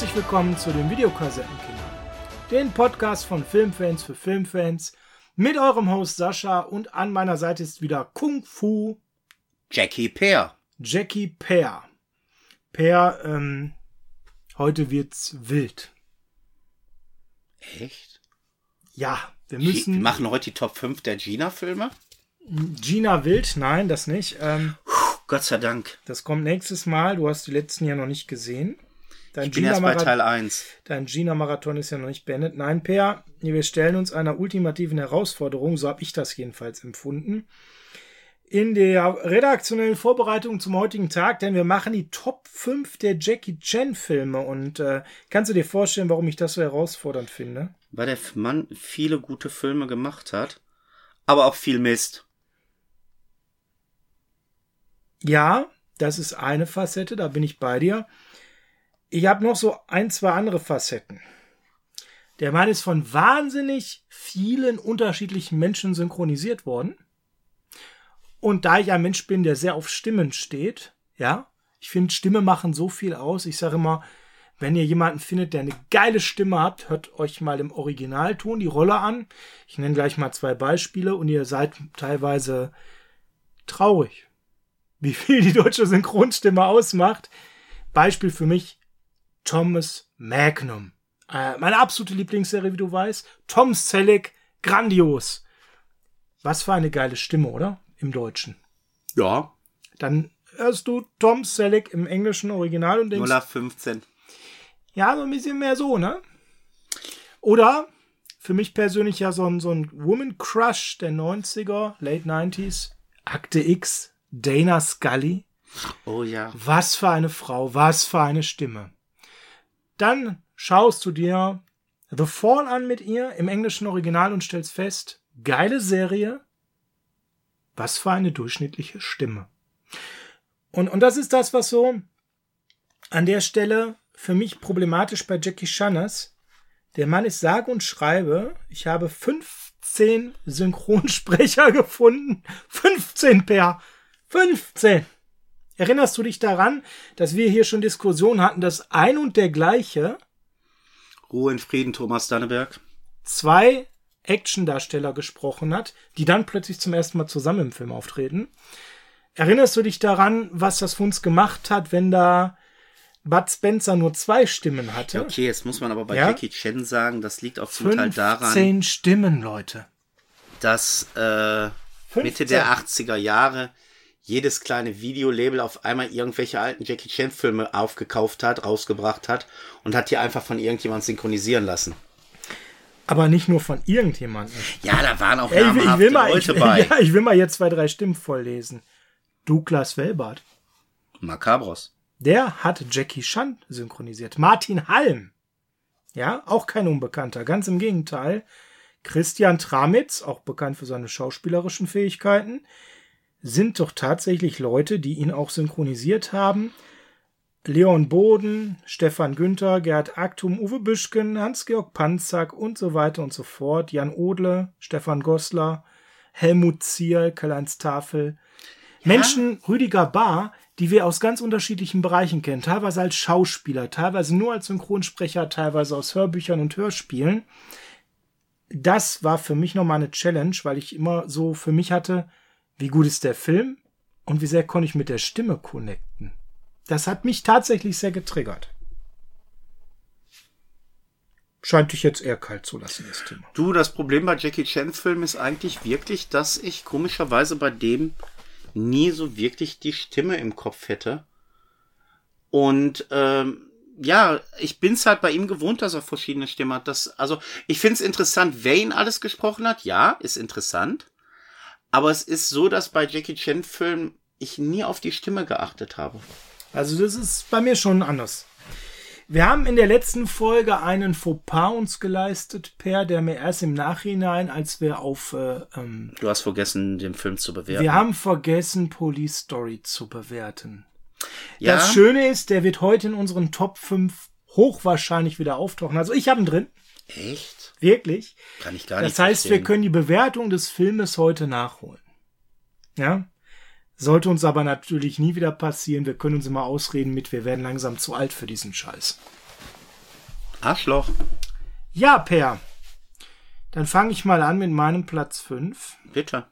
Herzlich willkommen zu den Videokassettenkindern, den Podcast von Filmfans für Filmfans mit eurem Host Sascha und an meiner Seite ist wieder Kung Fu Jackie Pear. Jackie Pear. Pear, ähm, heute wird's wild. Echt? Ja, wir Wir müssen. machen heute die Top 5 der Gina-Filme. Gina Wild, nein, das nicht. Ähm, Gott sei Dank. das kommt nächstes Mal. Du hast die letzten ja noch nicht gesehen. Dein Ich bin erst bei Gina-Marathon- Teil 1. Dein Gina-Marathon ist ja noch nicht beendet. Nein, Per, wir stellen uns einer ultimativen Herausforderung, so habe ich das jedenfalls empfunden, in der redaktionellen Vorbereitung zum heutigen Tag, denn wir machen die Top 5 der Jackie Chan-Filme. Und äh, kannst du dir vorstellen, warum ich das so herausfordernd finde? Weil der Mann viele gute Filme gemacht hat, aber auch viel Mist. Ja, das ist eine Facette, da bin ich bei dir. Ich habe noch so ein, zwei andere Facetten. Der Mann ist von wahnsinnig vielen unterschiedlichen Menschen synchronisiert worden. Und da ich ein Mensch bin, der sehr auf Stimmen steht, ja, ich finde, Stimme machen so viel aus. Ich sage immer, wenn ihr jemanden findet, der eine geile Stimme hat, hört euch mal im Originalton die Rolle an. Ich nenne gleich mal zwei Beispiele und ihr seid teilweise traurig, wie viel die deutsche Synchronstimme ausmacht. Beispiel für mich Thomas Magnum. Äh, meine absolute Lieblingsserie, wie du weißt. Tom Selleck, grandios. Was für eine geile Stimme, oder? Im Deutschen. Ja. Dann hörst du Tom Selleck im englischen Original und denkst, 0 auf 15. ja, so ein bisschen mehr so, ne? Oder für mich persönlich ja so ein, so ein Woman Crush der 90er, Late 90s, Akte X, Dana Scully. Oh ja. Was für eine Frau, was für eine Stimme. Dann schaust du dir The Fall an mit ihr im englischen Original und stellst fest, geile Serie, was für eine durchschnittliche Stimme. Und, und das ist das, was so an der Stelle für mich problematisch bei Jackie ist. Der Mann ist sage und schreibe, ich habe 15 Synchronsprecher gefunden. 15 per. 15. Erinnerst du dich daran, dass wir hier schon Diskussionen hatten, dass ein und der gleiche Ruhe in Frieden, Thomas Danneberg. zwei Actiondarsteller gesprochen hat, die dann plötzlich zum ersten Mal zusammen im Film auftreten? Erinnerst du dich daran, was das für uns gemacht hat, wenn da Bud Spencer nur zwei Stimmen hatte? Ja, okay, jetzt muss man aber bei Ja? Jackie Chan sagen, das liegt auch zum Teil daran, 15 Stimmen, Leute. dass äh, Mitte 15. der 80er Jahre jedes kleine Videolabel auf einmal irgendwelche alten Jackie Chan Filme aufgekauft hat, rausgebracht hat und hat die einfach von irgendjemand synchronisieren lassen. Aber nicht nur von irgendjemandem. Ja, da waren auch Ey, ich, ich will mal, ich, Leute bei. ja, ich will mal jetzt zwei, drei Stimmen vorlesen. Douglas Welbart. Macabros. Der hat Jackie Chan synchronisiert. Martin Halm. Ja, auch kein Unbekannter. Ganz im Gegenteil. Christian Tramitz, auch bekannt für seine schauspielerischen Fähigkeiten, sind doch tatsächlich Leute, die ihn auch synchronisiert haben. Leon Boden, Stefan Günther, Gerd Aktum, Uwe Büschken, Hans-Georg Panzak und so weiter und so fort. Jan Odle, Stefan Goslar, Helmut Zierl, Karl-Heinz Tafel. Menschen, Rüdiger Bahr, die wir aus ganz unterschiedlichen Bereichen kennen. Teilweise als Schauspieler, teilweise nur als Synchronsprecher, teilweise aus Hörbüchern und Hörspielen. Das war für mich nochmal eine Challenge, weil ich immer so für mich hatte, wie gut ist der Film und wie sehr konnte ich mit der Stimme connecten. Das hat mich tatsächlich sehr getriggert. Scheint dich jetzt eher kalt zu lassen, das Thema. Du, das Problem bei Jackie Chan Filmen ist eigentlich wirklich, dass ich komischerweise bei dem nie so wirklich die Stimme im Kopf hätte. Und ähm, ja, ich bin's halt bei ihm gewohnt, dass er verschiedene Stimmen hat. Das, also ich find's interessant, wer ihn alles gesprochen hat. Ja, ist interessant. Aber es ist so, dass bei Jackie Chan Filmen ich nie auf die Stimme geachtet habe. Also das ist bei mir schon anders. Wir haben in der letzten Folge einen Fauxpas uns geleistet, Per, der mir erst im Nachhinein, als wir auf, äh, ähm, Du hast vergessen, den Film zu bewerten. wir haben vergessen, Police Story zu bewerten. ja, Das Schöne ist, der wird heute in unseren Top 5 hochwahrscheinlich wieder auftauchen. Also ich habe ihn drin, echt? wirklich. Kann ich gar nicht Das heißt, wir verstehen. können die Bewertung des Filmes heute nachholen. Ja? Sollte uns aber natürlich nie wieder passieren. Wir können uns immer ausreden mit, wir werden langsam zu alt für diesen Scheiß. Arschloch. Ja, Per. Dann fange ich mal an mit meinem Platz 5. Bitte.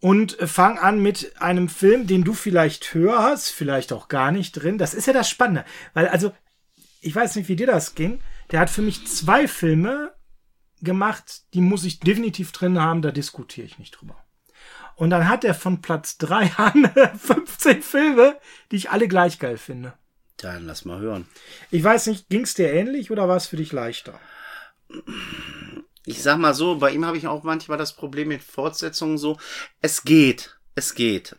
Und fang an mit einem Film, den du vielleicht hörst, vielleicht auch gar nicht drin. Das ist ja das Spannende. Weil, also, ich weiß nicht, wie dir das ging. Der hat für mich zwei Filme gemacht, die muss ich definitiv drin haben, da diskutiere ich nicht drüber. Und dann hat er von Platz 3 an 15 Filme, die ich alle gleich geil finde. Dann lass mal hören. Ich weiß nicht, ging es dir ähnlich oder war es für dich leichter? Ich sag mal so, bei ihm habe ich auch manchmal das Problem mit Fortsetzungen so. Es geht. Es geht.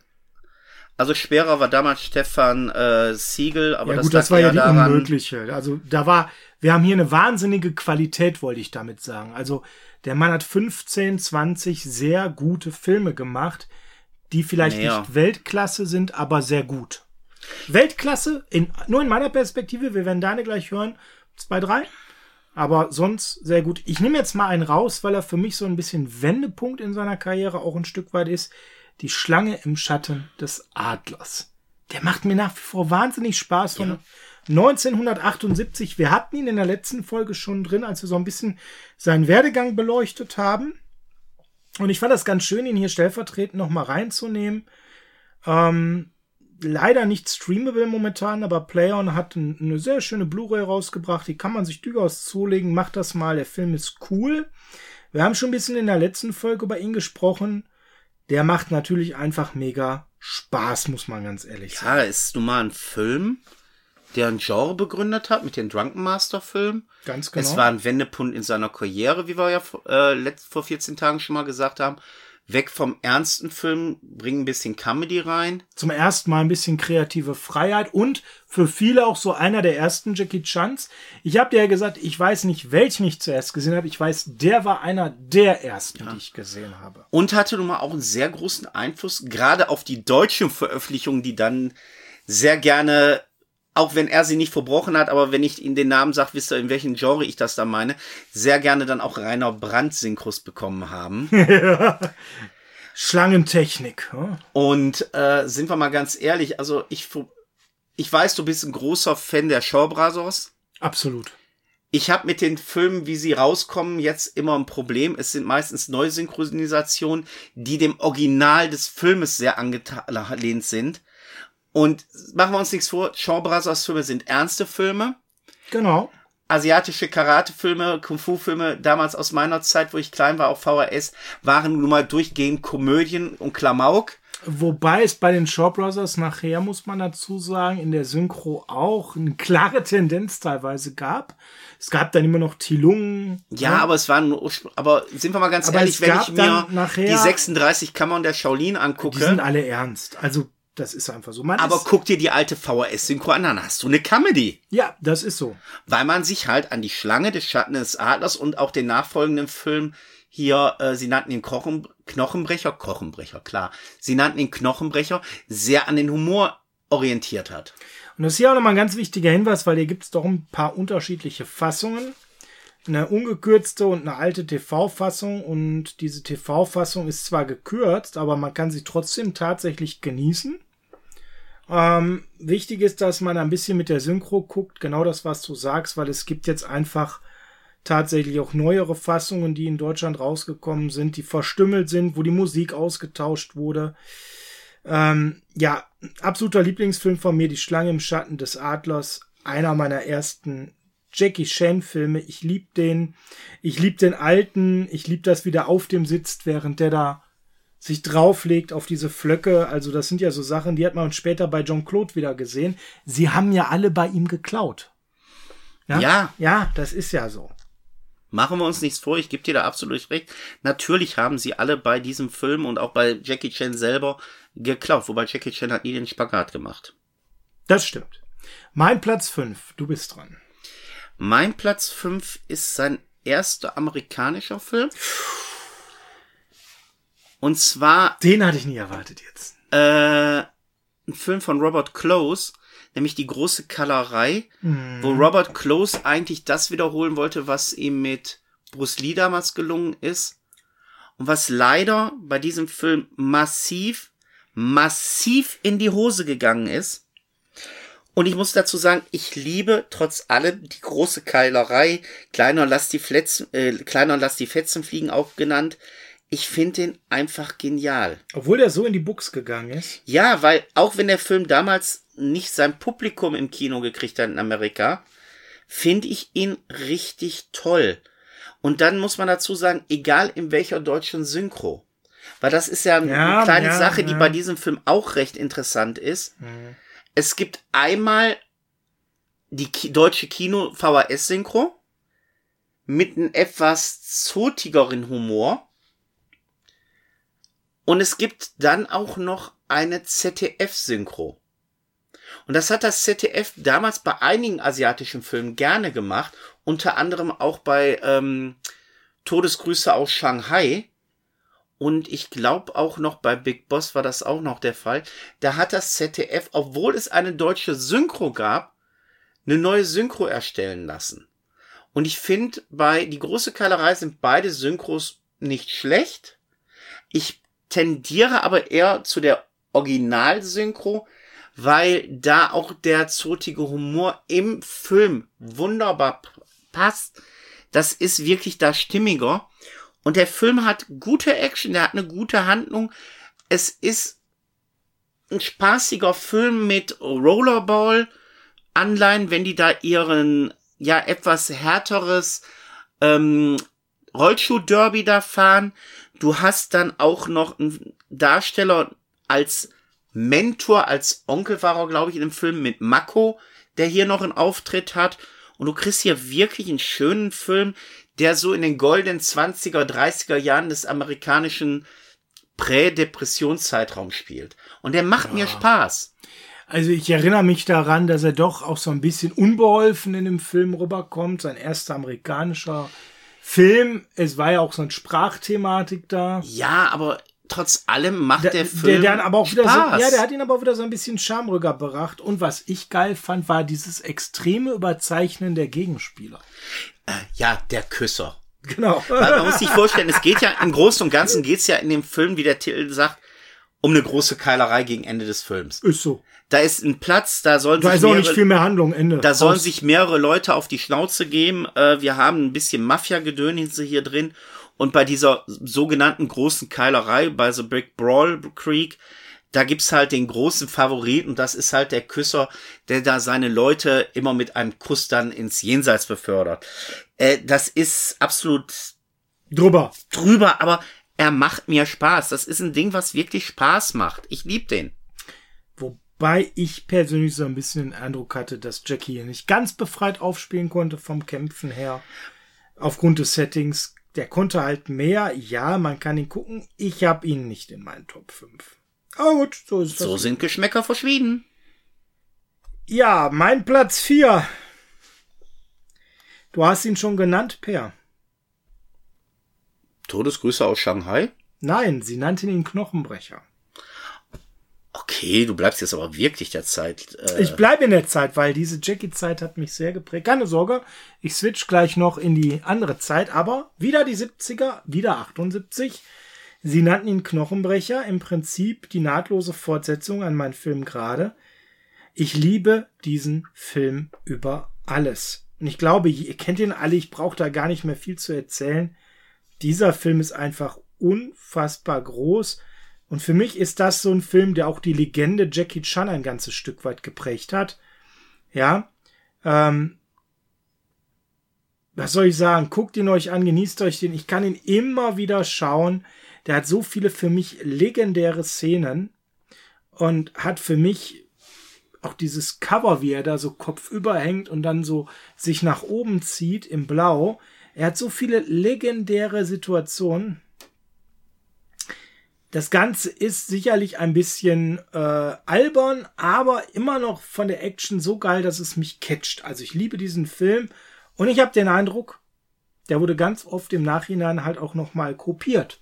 Also schwerer war damals Stefan äh, Siegel, aber ja, das, gut, das war ja die daran, unmögliche. Also da war, wir haben hier eine wahnsinnige Qualität, wollte ich damit sagen. Also der Mann hat 15, 20 sehr gute Filme gemacht, die vielleicht Naja. nicht Weltklasse sind, aber sehr gut. Weltklasse, in, nur in meiner Perspektive, wir werden deine gleich hören, zwei, drei. Aber sonst sehr gut. Ich nehme jetzt mal einen raus, weil er für mich so ein bisschen Wendepunkt in seiner Karriere auch ein Stück weit ist. Die Schlange im Schatten des Adlers. Der macht mir nach wie vor wahnsinnig Spaß von Ja. 1978. Wir hatten ihn in der letzten Folge schon drin, als wir so ein bisschen seinen Werdegang beleuchtet haben. Und ich fand das ganz schön, ihn hier stellvertretend nochmal reinzunehmen. Ähm, leider nicht streamable momentan, aber PlayOn hat ein, eine sehr schöne Blu-ray rausgebracht. Die kann man sich durchaus zulegen. Macht das mal. Der Film ist cool. Wir haben schon ein bisschen in der letzten Folge über ihn gesprochen. Der macht natürlich einfach mega Spaß, muss man ganz ehrlich sagen. Ja, es ist nun mal ein Film, der ein Genre begründet hat mit dem Drunken Master Film. Ganz genau. Es war ein Wendepunkt in seiner Karriere, wie wir ja äh, vor 14 Tagen schon mal gesagt haben. Weg vom ernsten Film, bringen ein bisschen Comedy rein. zum ersten Mal ein bisschen kreative Freiheit und für viele auch so einer der ersten Jackie Chans. Ich habe dir ja gesagt, ich weiß nicht, welchen ich zuerst gesehen habe. Ich weiß, der war einer der ersten, die ich gesehen habe. Und hatte nun mal auch einen sehr großen Einfluss, gerade auf die deutschen Veröffentlichungen, die dann sehr gerne, auch wenn er sie nicht verbrochen hat, aber wenn ich Ihnen den Namen sage, wisst ihr, in welchem Genre ich das da meine, sehr gerne dann auch Rainer Brandt Synchros bekommen haben. Schlangentechnik. hm? Und äh, sind wir mal ganz ehrlich, also ich, ich weiß, du bist ein großer Fan der Shaw Brothers. Absolut. Ich habe mit den Filmen, wie sie rauskommen, jetzt immer ein Problem. Es sind meistens Neusynchronisationen, die dem Original des Filmes sehr angelehnt sind. Und machen wir uns nichts vor, Shaw Brothers Filme sind ernste Filme. Genau. Asiatische Karate-Filme, Kung-Fu-Filme, damals aus meiner Zeit, wo ich klein war, auf VHS, waren nun mal durchgehend Komödien und Klamauk. Wobei es bei den Shaw Brothers nachher, muss man dazu sagen, in der Synchro auch eine klare Tendenz teilweise gab. Es gab dann immer noch Tilungen. Ja, aber es waren, aber sind wir mal ganz Aber ehrlich, wenn ich mir nachher- die 36 Kammern der Shaolin Die angucke, sind alle ernst. Also, das ist einfach so. Man aber guck dir die alte VHS-Synchro an, dann hast du eine Comedy. ja, das ist so. Weil man sich halt an die Schlange des Schatten des Adlers und auch den nachfolgenden Film hier, äh, sie nannten ihn Kochen, Knochenbrecher, Kochenbrecher, klar. Sie nannten ihn Knochenbrecher, sehr an den Humor orientiert hat. Und das ist hier auch nochmal ein ganz wichtiger Hinweis, weil hier gibt es doch ein paar unterschiedliche Fassungen. Eine ungekürzte und eine alte TV-Fassung. Und diese TV-Fassung ist zwar gekürzt, aber man kann sie trotzdem tatsächlich genießen. Ähm, wichtig ist, dass man ein bisschen mit der Synchro guckt, genau das, was du sagst, weil es gibt jetzt einfach tatsächlich auch neuere Fassungen, die in Deutschland rausgekommen sind, die verstümmelt sind, wo die Musik ausgetauscht wurde. Ähm, ja, absoluter Lieblingsfilm von mir, Die Schlange im Schatten des Adlers. Einer meiner ersten Jackie Chan Filme. Ich lieb den. Ich lieb den alten. Ich lieb das, wie der auf dem sitzt, während der da sich drauflegt auf diese Flöcke. Also das sind ja so Sachen, die hat man später bei John Claude wieder gesehen. Sie haben ja alle bei ihm geklaut. Ja. Ja, das ist ja so. Machen wir uns nichts vor, ich gebe dir da absolut recht. Natürlich haben sie alle bei diesem Film und auch bei Jackie Chan selber geklaut, wobei Jackie Chan hat nie den Spagat gemacht. Das stimmt. Mein Platz 5. Du bist dran. Mein Platz 5 ist sein erster amerikanischer Film. Und zwar Den hatte ich nie erwartet jetzt. äh, ein Film von Robert Close, nämlich die große Kallerei, wo Robert Close eigentlich das wiederholen wollte, was ihm mit Bruce Lee damals gelungen ist. Und was leider bei diesem Film massiv, massiv in die Hose gegangen ist. Und ich muss dazu sagen, ich liebe trotz allem die große Keilerei, kleiner lass die Fletzen, äh, kleiner lass die Fetzen fliegen auch genannt. Ich finde den einfach genial. Obwohl der so in die Buchs gegangen ist. Ja, weil auch wenn der Film damals nicht sein Publikum im Kino gekriegt hat in Amerika, finde ich ihn richtig toll. Und dann muss man dazu sagen, egal in welcher deutschen Synchro. Weil das ist ja, eine Ja, kleine ja, Sache, die ja. bei diesem Film auch recht interessant ist. Es gibt einmal die Ki deutsche Kino-VHS-Synchro mit einem etwas zotigeren Humor. Und es gibt dann auch noch eine ZDF-Synchro. Und das hat das ZDF damals bei einigen asiatischen Filmen gerne gemacht, unter anderem auch bei ähm, Todesgrüße aus Shanghai. Und ich glaube auch noch bei Big Boss war das auch noch der Fall. Da hat das ZDF, obwohl es eine deutsche Synchro gab, eine neue Synchro erstellen lassen. Und ich finde, bei Die große Keilerei sind beide Synchros nicht schlecht. Ich tendiere aber eher zu der Originalsynchro, weil da auch der zotige Humor im Film wunderbar passt. Das ist wirklich da stimmiger. Und der Film hat gute Action, der hat eine gute Handlung. Es ist ein spaßiger Film mit Rollerball Anleihen, wenn die da ihren ja etwas härteres ähm, Rollschuh-Derby da fahren. Du hast dann auch noch einen Darsteller als Mentor, als Onkel war er, glaube ich, in dem Film mit Mako, der hier noch einen Auftritt hat. Und du kriegst hier wirklich einen schönen Film, der so in den goldenen 20er, 30er Jahren des amerikanischen Prä-Depressionszeitraums spielt. Und der macht mir Spaß. Also ich erinnere mich daran, dass er doch auch so ein bisschen unbeholfen in dem Film rüberkommt. Sein erster amerikanischer Film. Es war ja auch so eine Sprachthematik da. Ja, aber trotz allem macht der, Der, Film der dann aber auch wieder so, Spaß. ja, der hat ihn aber auch wieder so ein bisschen Charme rübergebracht. Und was ich geil fand, war dieses extreme Überzeichnen der Gegenspieler. ja, der Küsser. Genau. Man, man muss sich vorstellen, es geht ja im Großen und Ganzen geht's ja in dem Film, wie der Titel sagt, um eine große Keilerei gegen Ende des Films. Ist so. Da ist ein Platz, da sollen Da sich ist auch nicht mehrere- viel mehr Handlung, Ende. Da sollen Aus. sich mehrere Leute auf die Schnauze geben. Äh, wir haben ein bisschen Mafia-Gedönse hier drin. Und bei dieser sogenannten großen Keilerei, bei The Brick Brawl Creek, da gibt's halt den großen Favoriten. Und das ist halt der Küsser, der da seine Leute immer mit einem Kuss dann ins Jenseits befördert. Äh, das ist absolut drüber. drüber, aber er macht mir Spaß. Das ist ein Ding, was wirklich Spaß macht. Ich lieb den. Wobei ich persönlich so ein bisschen den Eindruck hatte, dass Jackie hier nicht ganz befreit aufspielen konnte vom Kämpfen her. Aufgrund des Settings. Der konnte halt mehr. Ja, man kann ihn gucken. Ich habe ihn nicht in meinen Top 5. Aber gut, so ist das. So sind Geschmäcker verschwiegen. Ja, mein Platz 4. Du hast ihn schon genannt, Per. Todesgrüße aus Shanghai. Nein, sie nannten ihn Knochenbrecher. Okay, du bleibst jetzt aber wirklich der Zeit. Äh, Ich bleibe in der Zeit, weil diese Jackie-Zeit hat mich sehr geprägt. Keine Sorge, ich switch gleich noch in die andere Zeit, aber wieder die 70er, wieder 78. Sie nannten ihn Knochenbrecher, im Prinzip die nahtlose Fortsetzung an meinen Film gerade. Ich liebe diesen Film über alles. Und ich glaube, ihr kennt ihn alle, ich brauche da gar nicht mehr viel zu erzählen. Dieser Film ist einfach unfassbar groß. Und für mich ist das so ein Film, der auch die Legende Jackie Chan ein ganzes Stück weit geprägt hat. Ja. Ähm, was soll ich sagen? Guckt ihn euch an, genießt euch den. Ich kann ihn immer wieder schauen. Der hat so viele für mich legendäre Szenen und hat für mich auch dieses Cover, wie er da so kopfüber hängt und dann so sich nach oben zieht im Blau. Er hat so viele legendäre Situationen. Das Ganze ist sicherlich ein bisschen äh, albern, aber immer noch von der Action so geil, dass es mich catcht. Also ich liebe diesen Film und ich habe den Eindruck, der wurde ganz oft im Nachhinein halt auch noch mal kopiert.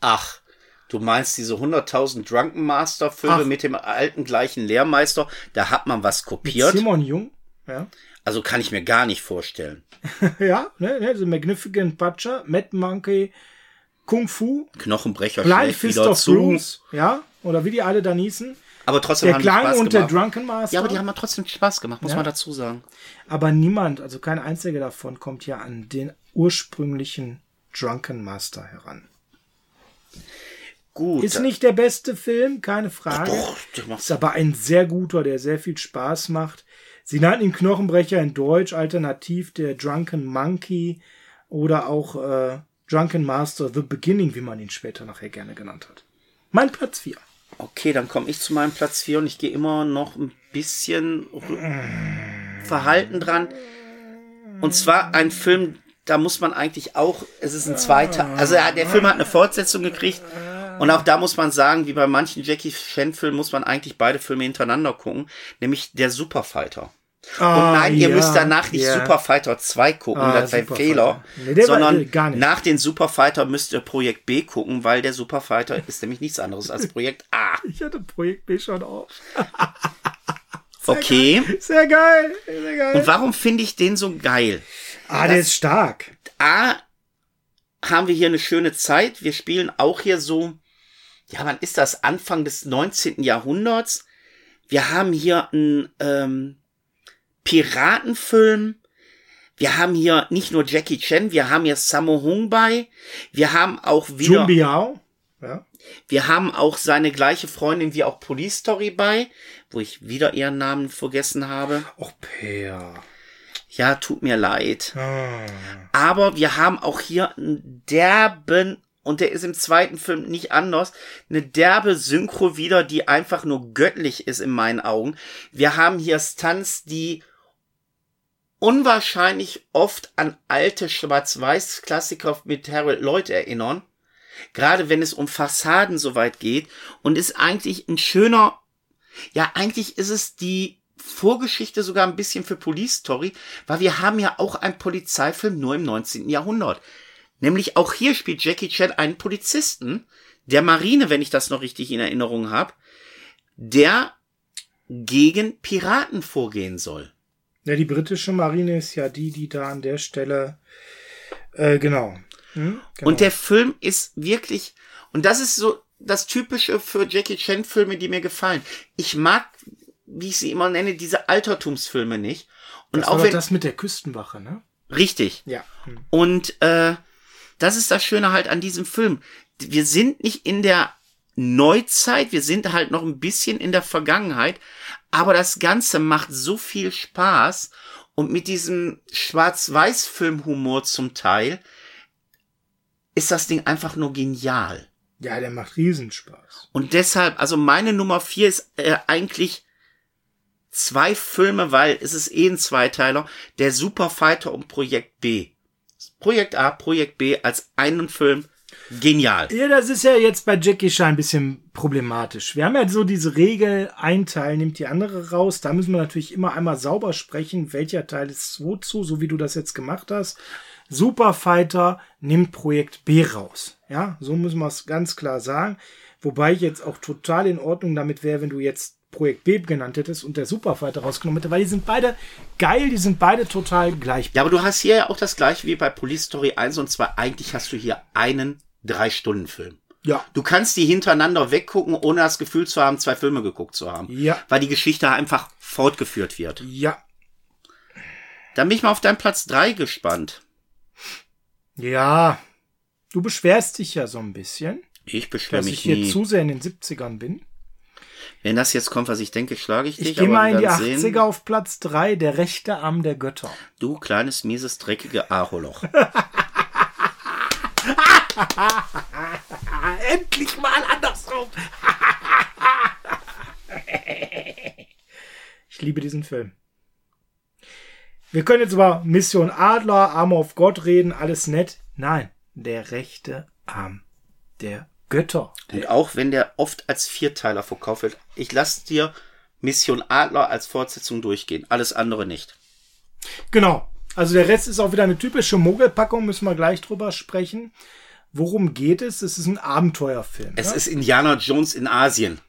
Ach, du meinst diese 100.000 Drunken Master Filme Ach. mit dem alten gleichen Lehrmeister? Da hat man was Mit kopiert. Simon Jung, ja. Also kann ich mir gar nicht vorstellen. ja, ne, ne, The Magnificent Butcher, Mad Monkey, Kung Fu, Knochenbrecher Blind Fist of zu. Bruce, ja, oder wie die alle da nießen. Aber trotzdem Der haben Klang Spaß und der gemacht. Drunken Master. Ja, aber die haben ja trotzdem Spaß gemacht, muss Ja. man dazu sagen. Aber niemand, also kein einziger davon, kommt ja an den ursprünglichen Drunken Master heran. Gut. Ist nicht der beste Film, keine Frage. Doch, der Ist aber ein sehr guter, der sehr viel Spaß macht. Sie nannten ihn Knochenbrecher in Deutsch, alternativ der Drunken Monkey oder auch äh, Drunken Master The Beginning, wie man ihn später nachher gerne genannt hat. Mein Platz 4. Okay, dann komme ich zu meinem Platz 4 und ich gehe immer noch ein bisschen verhalten dran. Und zwar ein Film, da muss man eigentlich auch, es ist ein zweiter, also der Film hat eine Fortsetzung gekriegt. Und auch da muss man sagen, wie bei manchen Jackie Chan Filmen muss man eigentlich beide Filme hintereinander gucken, nämlich der Superfighter. Und nein, ihr müsst danach nicht Superfighter 2 gucken, Ah, das wäre ein. Fehler, Nee, der war- sondern gar nicht. nach den Superfighter müsst ihr Projekt B gucken, weil der Superfighter ist nämlich nichts anderes als Projekt A. Ich hatte Projekt B schon auf. Okay. Sehr geil, sehr geil. Und warum finde ich den so geil? ah, der ist stark. A, haben wir hier eine schöne Zeit. Wir spielen auch hier so, ja, wann ist das? Anfang des 19. Jahrhunderts. Wir haben hier einen ähm, Piratenfilm. Wir haben hier nicht nur Jackie Chan, wir haben hier Sammo Hung bei. Wir haben auch wieder, Jun Biao. Ja. wir haben auch seine gleiche Freundin wie auch Police Story bei, wo ich wieder ihren Namen vergessen habe. Och, Per. Ja, tut mir leid. Ah. Aber wir haben auch hier einen derben, und der ist im zweiten Film nicht anders, eine derbe Synchro wieder, die einfach nur göttlich ist in meinen Augen. Wir haben hier Stunts, die unwahrscheinlich oft an alte Schwarz-Weiß-Klassiker mit Harold Lloyd erinnern. Gerade wenn es um Fassaden soweit geht. Und ist eigentlich ein schöner, ja, eigentlich ist es die Vorgeschichte sogar ein bisschen für Police Story, weil wir haben ja auch einen Polizeifilm nur im 19. Jahrhundert. Nämlich auch hier spielt Jackie Chan einen Polizisten der Marine, wenn ich das noch richtig in Erinnerung habe, der gegen Piraten vorgehen soll. Ja, die britische Marine ist ja die, die da an der Stelle, äh, genau. Hm? genau. Und der Film ist wirklich, und das ist so das Typische für Jackie Chan Filme, die mir gefallen. Ich mag, wie ich sie immer nenne, diese Altertumsfilme nicht. Und das auch wenn, das mit der Küstenwache, ne? richtig. Ja. Hm. Und äh, das ist das Schöne halt an diesem Film. Wir sind nicht in der Neuzeit, wir sind halt noch ein bisschen in der Vergangenheit, aber das Ganze macht so viel Spaß und mit diesem Schwarz-Weiß-Film-Humor zum Teil ist das Ding einfach nur genial. Ja, der macht Riesenspaß. Und deshalb, also meine Nummer vier ist äh, eigentlich zwei Filme, weil es ist eh ein Zweiteiler, der Superfighter und Projekt B. Projekt A, Projekt B als einen Film. Genial. Ja, das ist ja jetzt bei Jackie Chan ein bisschen problematisch. Wir haben ja so diese Regel, ein Teil nimmt die andere raus. Da müssen wir natürlich immer einmal sauber sprechen, welcher Teil ist wozu, so wie du das jetzt gemacht hast. Superfighter nimmt Projekt B raus. Ja, so müssen wir es ganz klar sagen. Wobei ich jetzt auch total in Ordnung damit wäre, wenn du jetzt Projekt B genannt hättest und der Superfighter rausgenommen hätte, weil die sind beide geil, die sind beide total gleich. Ja, aber du hast hier ja auch das gleiche wie bei Police Story 1 und zwar eigentlich hast du hier einen Drei-Stunden-Film. Ja. Du kannst die hintereinander weggucken, ohne das Gefühl zu haben, zwei Filme geguckt zu haben. Ja. Weil die Geschichte einfach fortgeführt wird. Ja. Dann bin ich mal auf deinen Platz drei gespannt. Ja. Du beschwerst dich ja so ein bisschen, Ich beschwere dass mich ich hier nie. zu sehr in den 70ern bin. Wenn das jetzt kommt, was ich denke, schlage ich dich. Ich gehe mal in die werden 80er sehen. auf Platz 3, der rechte Arm der Götter. Du kleines, mieses, dreckige Aholoch. Endlich mal andersrum. ich liebe diesen Film. Wir können jetzt über Mission Adler, Arm of God reden, alles nett. Nein, der rechte Arm der Götter. Und auch wenn der oft als Vierteiler verkauft wird, ich lasse dir Mission Adler als Fortsetzung durchgehen. Alles andere nicht. Genau. Also der Rest ist auch wieder eine typische Mogelpackung, müssen wir gleich drüber sprechen. Worum geht es? Es ist ein Abenteuerfilm. Es ne? ist Indiana Jones in Asien.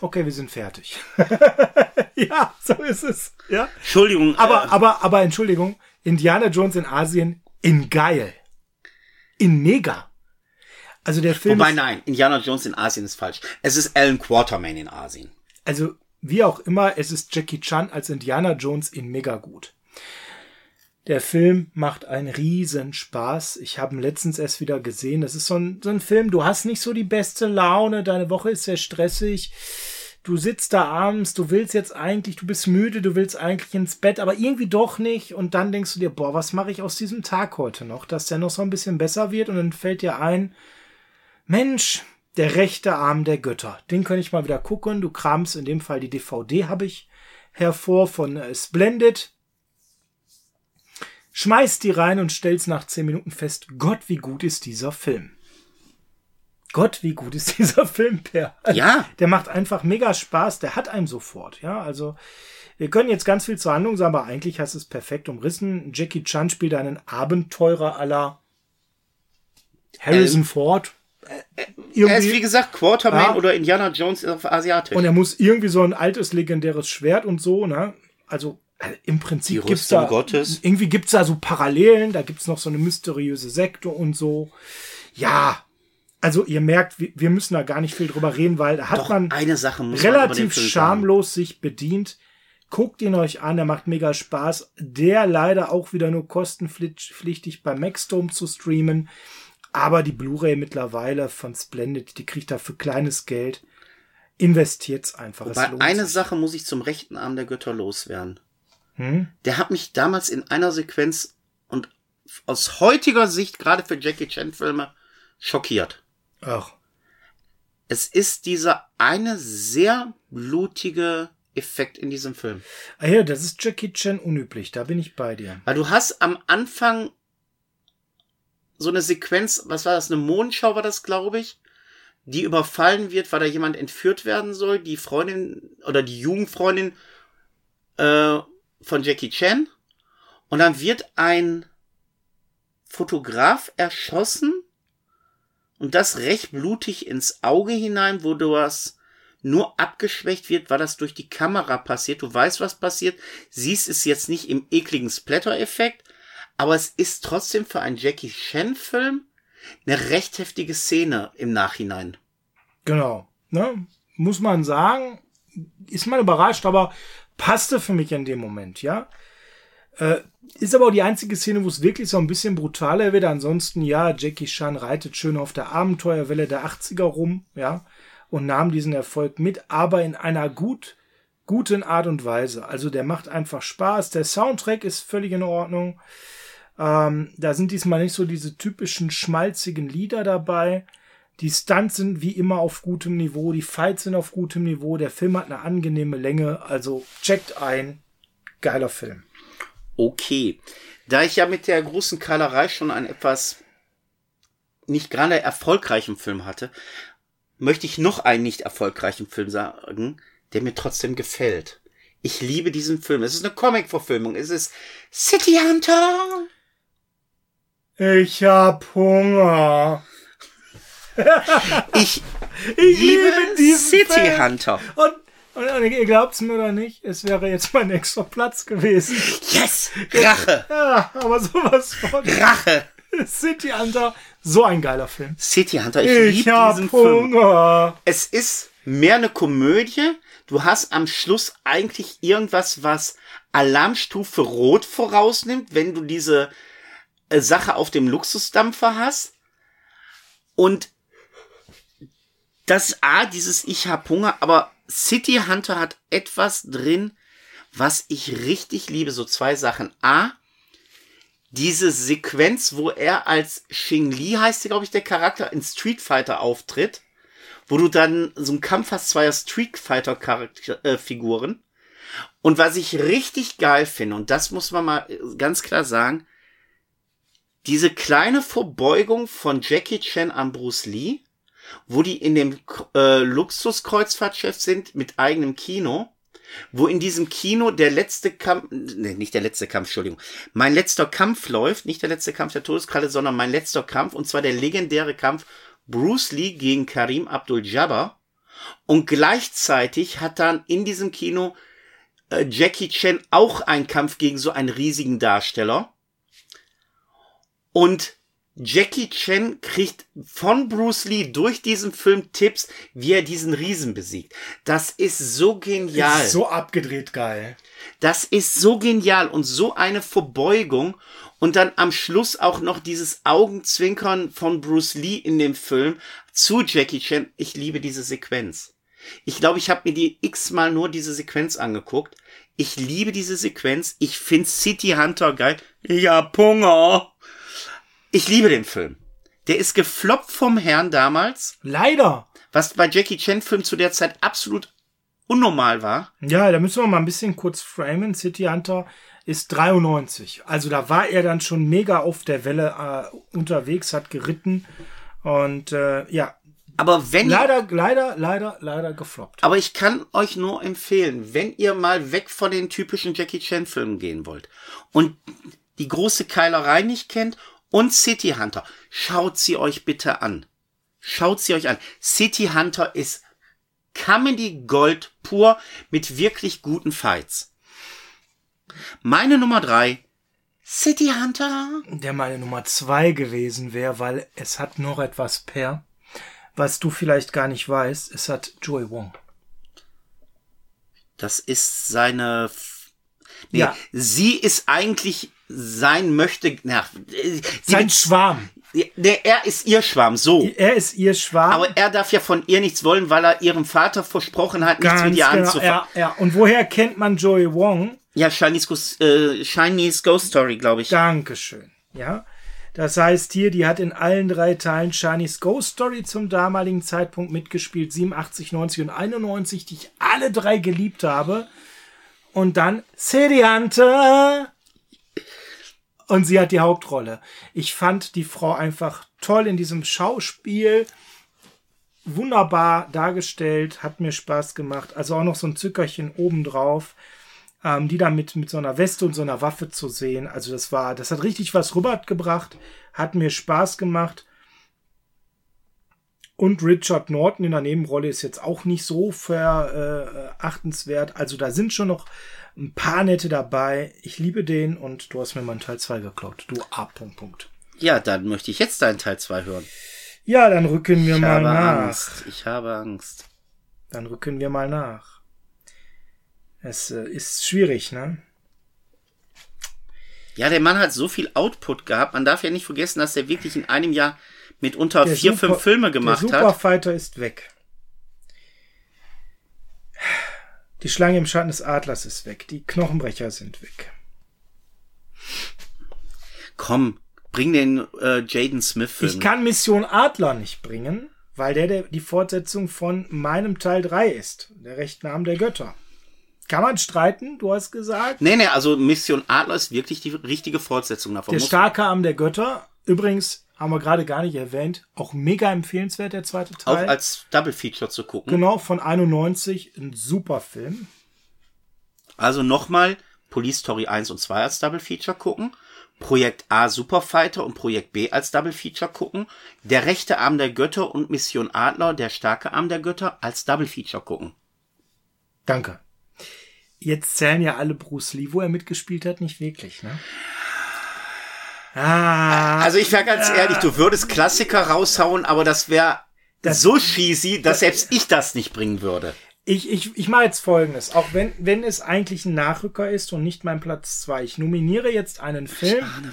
Okay, wir sind fertig. ja, so ist es. Ja. Entschuldigung, Aber, äh, aber, aber Entschuldigung, Indiana Jones in Asien in geil. In mega. Also der Film. Wobei nein, Indiana Jones in Asien ist falsch. Es ist Alan Quarterman in Asien. also wie auch immer, es ist Jackie Chan als Indiana Jones in mega gut. Der Film macht einen riesen Spaß. Ich habe ihn letztens erst wieder gesehen. Das ist so ein, so ein Film, du hast nicht so die beste Laune, deine Woche ist sehr stressig. Du sitzt da abends, du willst jetzt eigentlich, du bist müde, du willst eigentlich ins Bett, aber irgendwie doch nicht. Und dann denkst du dir, boah, was mache ich aus diesem Tag heute noch, dass der noch so ein bisschen besser wird. Und dann fällt dir ein, Mensch, der rechte Arm der Götter. Den könnte ich mal wieder gucken. Du kramst in dem Fall die DVD habe ich hervor von äh, Splendid. Schmeißt die rein und stellst nach zehn Minuten fest, Gott, wie gut ist dieser Film. Gott, wie gut ist dieser Film, Per. Ja. Der macht einfach mega Spaß, der hat einem sofort, ja. Also, wir können jetzt ganz viel zur Handlung sagen, aber eigentlich hast du es perfekt umrissen. Jackie Chan spielt einen Abenteurer aller Harrison Ähm, Ford. Er ist wie gesagt Quarterman Ja. oder Indiana Jones auf Asiatisch. Und er muss irgendwie so ein altes legendäres Schwert und so, ne? Also äh, im Prinzip gibt's Rüstung da Gottes. irgendwie gibt's da so Parallelen, da gibt's noch so eine mysteriöse Sekte und so. Ja, also ihr merkt, wir, müssen da gar nicht viel drüber reden, weil da hat Doch, man man relativ sagen. schamlos sich bedient. Guckt ihn euch an, der macht mega Spaß. Der leider auch wieder nur kostenpflichtig bei Maxdome zu streamen. Aber die Blu-ray mittlerweile von Splendid, die kriegt er für kleines Geld. Investiert's einfach. es Bei lohnt eine sich. Sache muss ich zum rechten Arm der Götter loswerden. Hm? Der hat mich damals in einer Sequenz und aus heutiger Sicht, gerade für Jackie Chan Filme, schockiert. Ach, Es ist dieser eine sehr blutige Effekt in diesem Film. ah ja, das ist Jackie Chan unüblich. Da bin ich bei dir. Weil du hast am Anfang so eine Sequenz, was war das, eine Mondschau war das, glaube ich, die überfallen wird, weil da jemand entführt werden soll, die Freundin oder die Jugendfreundin äh, von Jackie Chan. Und dann wird ein Fotograf erschossen und das recht blutig ins Auge hinein, wo du was nur abgeschwächt wird, weil das durch die Kamera passiert. Du weißt, was passiert, siehst es jetzt nicht im ekligen Splatter-Effekt, aber es ist trotzdem für einen Jackie Chan-Film eine recht heftige Szene im Nachhinein. Genau. Ne? Muss man sagen, ist man überrascht, aber passte für mich in dem Moment, ja. Äh, ist aber auch die einzige Szene, wo es wirklich so ein bisschen brutaler wird. Ansonsten, ja, Jackie Chan reitet schön auf der Abenteuerwelle der 80er rum, ja, und nahm diesen Erfolg mit, aber in einer gut, guten Art und Weise. Also der macht einfach Spaß. Der Soundtrack ist völlig in Ordnung. Ähm, da sind diesmal nicht so diese typischen schmalzigen Lieder dabei. Die Stunts sind wie immer auf gutem Niveau, die Fights sind auf gutem Niveau, der Film hat eine angenehme Länge, also checkt ein. Geiler Film. Okay. Da ich ja mit der großen Keilerei schon einen etwas nicht gerade erfolgreichen Film hatte, möchte ich noch einen nicht erfolgreichen Film sagen, der mir trotzdem gefällt. Ich liebe diesen Film. Es ist eine Comic-Verfilmung. Es ist City Hunter. Ich hab Hunger. Ich, Ich liebe liebe City Film. Hunter. Und, und, und ihr glaubt's mir oder nicht, es wäre jetzt mein nächster Platz gewesen. Yes! Rache! Ja, aber sowas von Rache! City Hunter, so ein geiler Film. City Hunter, ich, Ich liebe diesen Film. Hunger. Es ist mehr eine Komödie. Du hast am Schluss eigentlich irgendwas, was Alarmstufe Rot vorausnimmt, wenn du diese äh, Sache auf dem Luxusdampfer hast. Und das A, dieses Ich hab Hunger, aber City Hunter hat etwas drin, was ich richtig liebe. So zwei Sachen. A, diese Sequenz, wo er als Xing Li heißt, glaube ich, der Charakter in Street Fighter auftritt, wo du dann so einen Kampf hast zweier Street Fighter Charakter, äh, Figuren. Und was ich richtig geil finde, und das muss man mal äh, ganz klar sagen, diese kleine Verbeugung von Jackie Chan an Bruce Lee, wo die in dem äh, Luxuskreuzfahrtschiff sind mit eigenem Kino, wo in diesem Kino der letzte Kampf, nee, nicht der letzte Kampf, Entschuldigung, mein letzter Kampf läuft, nicht der letzte Kampf der Todeskralle, sondern mein letzter Kampf, und zwar der legendäre Kampf Bruce Lee gegen Karim Abdul-Jabbar. Und gleichzeitig hat dann in diesem Kino äh, Jackie Chan auch einen Kampf gegen so einen riesigen Darsteller. Und Jackie Chan kriegt von Bruce Lee durch diesen Film Tipps, wie er diesen Riesen besiegt. Das ist so genial. Ist so abgedreht geil. Das ist so genial und so eine Verbeugung und dann am Schluss auch noch dieses Augenzwinkern von Bruce Lee in dem Film zu Jackie Chan. Ich liebe diese Sequenz. Ich glaube, ich habe mir die x-mal nur diese Sequenz angeguckt. Ich liebe diese Sequenz. Ich finde City Hunter geil. Ja, Punger. Ich liebe den Film. Der ist gefloppt vom Herrn damals. Leider. Was bei Jackie Chan Filmen zu der Zeit absolut unnormal war. Ja, da müssen wir mal ein bisschen kurz framen. City Hunter ist 93. Also da war er dann schon mega auf der Welle äh, unterwegs, hat geritten und äh, ja. Aber wenn leider, leider, leider, leider gefloppt. Aber ich kann euch nur empfehlen, wenn ihr mal weg von den typischen Jackie Chan Filmen gehen wollt und die große Keilerei nicht kennt und City Hunter. Schaut sie euch bitte an. Schaut sie euch an. City Hunter ist Comedy Gold pur mit wirklich guten Fights. Meine Nummer drei, City Hunter. Der meine Nummer zwei gewesen wäre, weil es hat noch etwas per, was du vielleicht gar nicht weißt. Es hat Joey Wong. Das ist seine. Nee, Ja. sie ist eigentlich sein möchte. Na, Sein Schwarm. Nee, er ist ihr Schwarm, so. Er ist ihr Schwarm. Aber er darf ja von ihr nichts wollen, weil er ihrem Vater versprochen hat, nichts mit ihr genau. anzufangen. Ja, ja. Und woher kennt man Joey Wong? Ja, Chinese Ghost, äh, Chinese Ghost Story, glaube ich. Dankeschön. Ja. Das heißt hier, die hat in allen drei Teilen Chinese Ghost Story zum damaligen Zeitpunkt mitgespielt, 87, 90 und 91, die ich alle drei geliebt habe. Und dann Hunter. Und sie hat die Hauptrolle. Ich fand die Frau einfach toll in diesem Schauspiel. Wunderbar dargestellt, hat mir Spaß gemacht. Also auch noch so ein Zückerchen obendrauf ähm, die da mit, mit so einer Weste und so einer Waffe zu sehen. Also das war, das hat richtig was rübergebracht, hat mir Spaß gemacht. Und Richard Norton in der Nebenrolle ist jetzt auch nicht so verachtenswert. Also da sind schon noch ein paar nette dabei. Ich liebe den und du hast mir mal einen Teil 2 geklaut. Du A. Punkt, Punkt. Ja, dann möchte ich jetzt deinen Teil 2 hören. Ja, dann rücken wir Ich mal habe nach. Angst. Ich habe Angst. Dann rücken wir mal nach. Es äh, ist schwierig, ne? Ja, der Mann hat so viel Output gehabt. Man darf ja nicht vergessen, dass er wirklich in einem Jahr mitunter Der vier, Super- fünf Filme gemacht Der hat. Superfighter ist weg. Die Schlange im Schatten des Adlers ist weg. Die Knochenbrecher sind weg. Komm, bring den äh, Jaden Smith-Film. Ich kann Mission Adler nicht bringen, weil der, der die Fortsetzung von meinem Teil 3 ist. Der rechten Arm der Götter. Kann man streiten, du hast gesagt. Nee, nee, also Mission Adler ist wirklich die richtige Fortsetzung davon. Der starke Arm der Götter. Übrigens, haben wir gerade gar nicht erwähnt, auch mega empfehlenswert, der zweite auch Teil. als Double Feature zu gucken. genau, von 91. Ein super Film. Also nochmal Police Story 1 und 2 als Double Feature gucken. Projekt A Superfighter und Projekt B als Double Feature gucken. Der rechte Arm der Götter und Mission Adler, der starke Arm der Götter als Double Feature gucken. Danke. Jetzt zählen ja alle Bruce Lee, wo er mitgespielt hat, nicht wirklich, ne? Ah, Also ich wäre ganz ehrlich, du würdest Klassiker raushauen, aber das wäre so cheesy, dass selbst ich das nicht bringen würde. ich, ich, ich mache jetzt folgendes. Auch wenn, wenn es eigentlich ein Nachrücker ist und nicht mein Platz zwei. Ich nominiere jetzt einen Film, Ahne,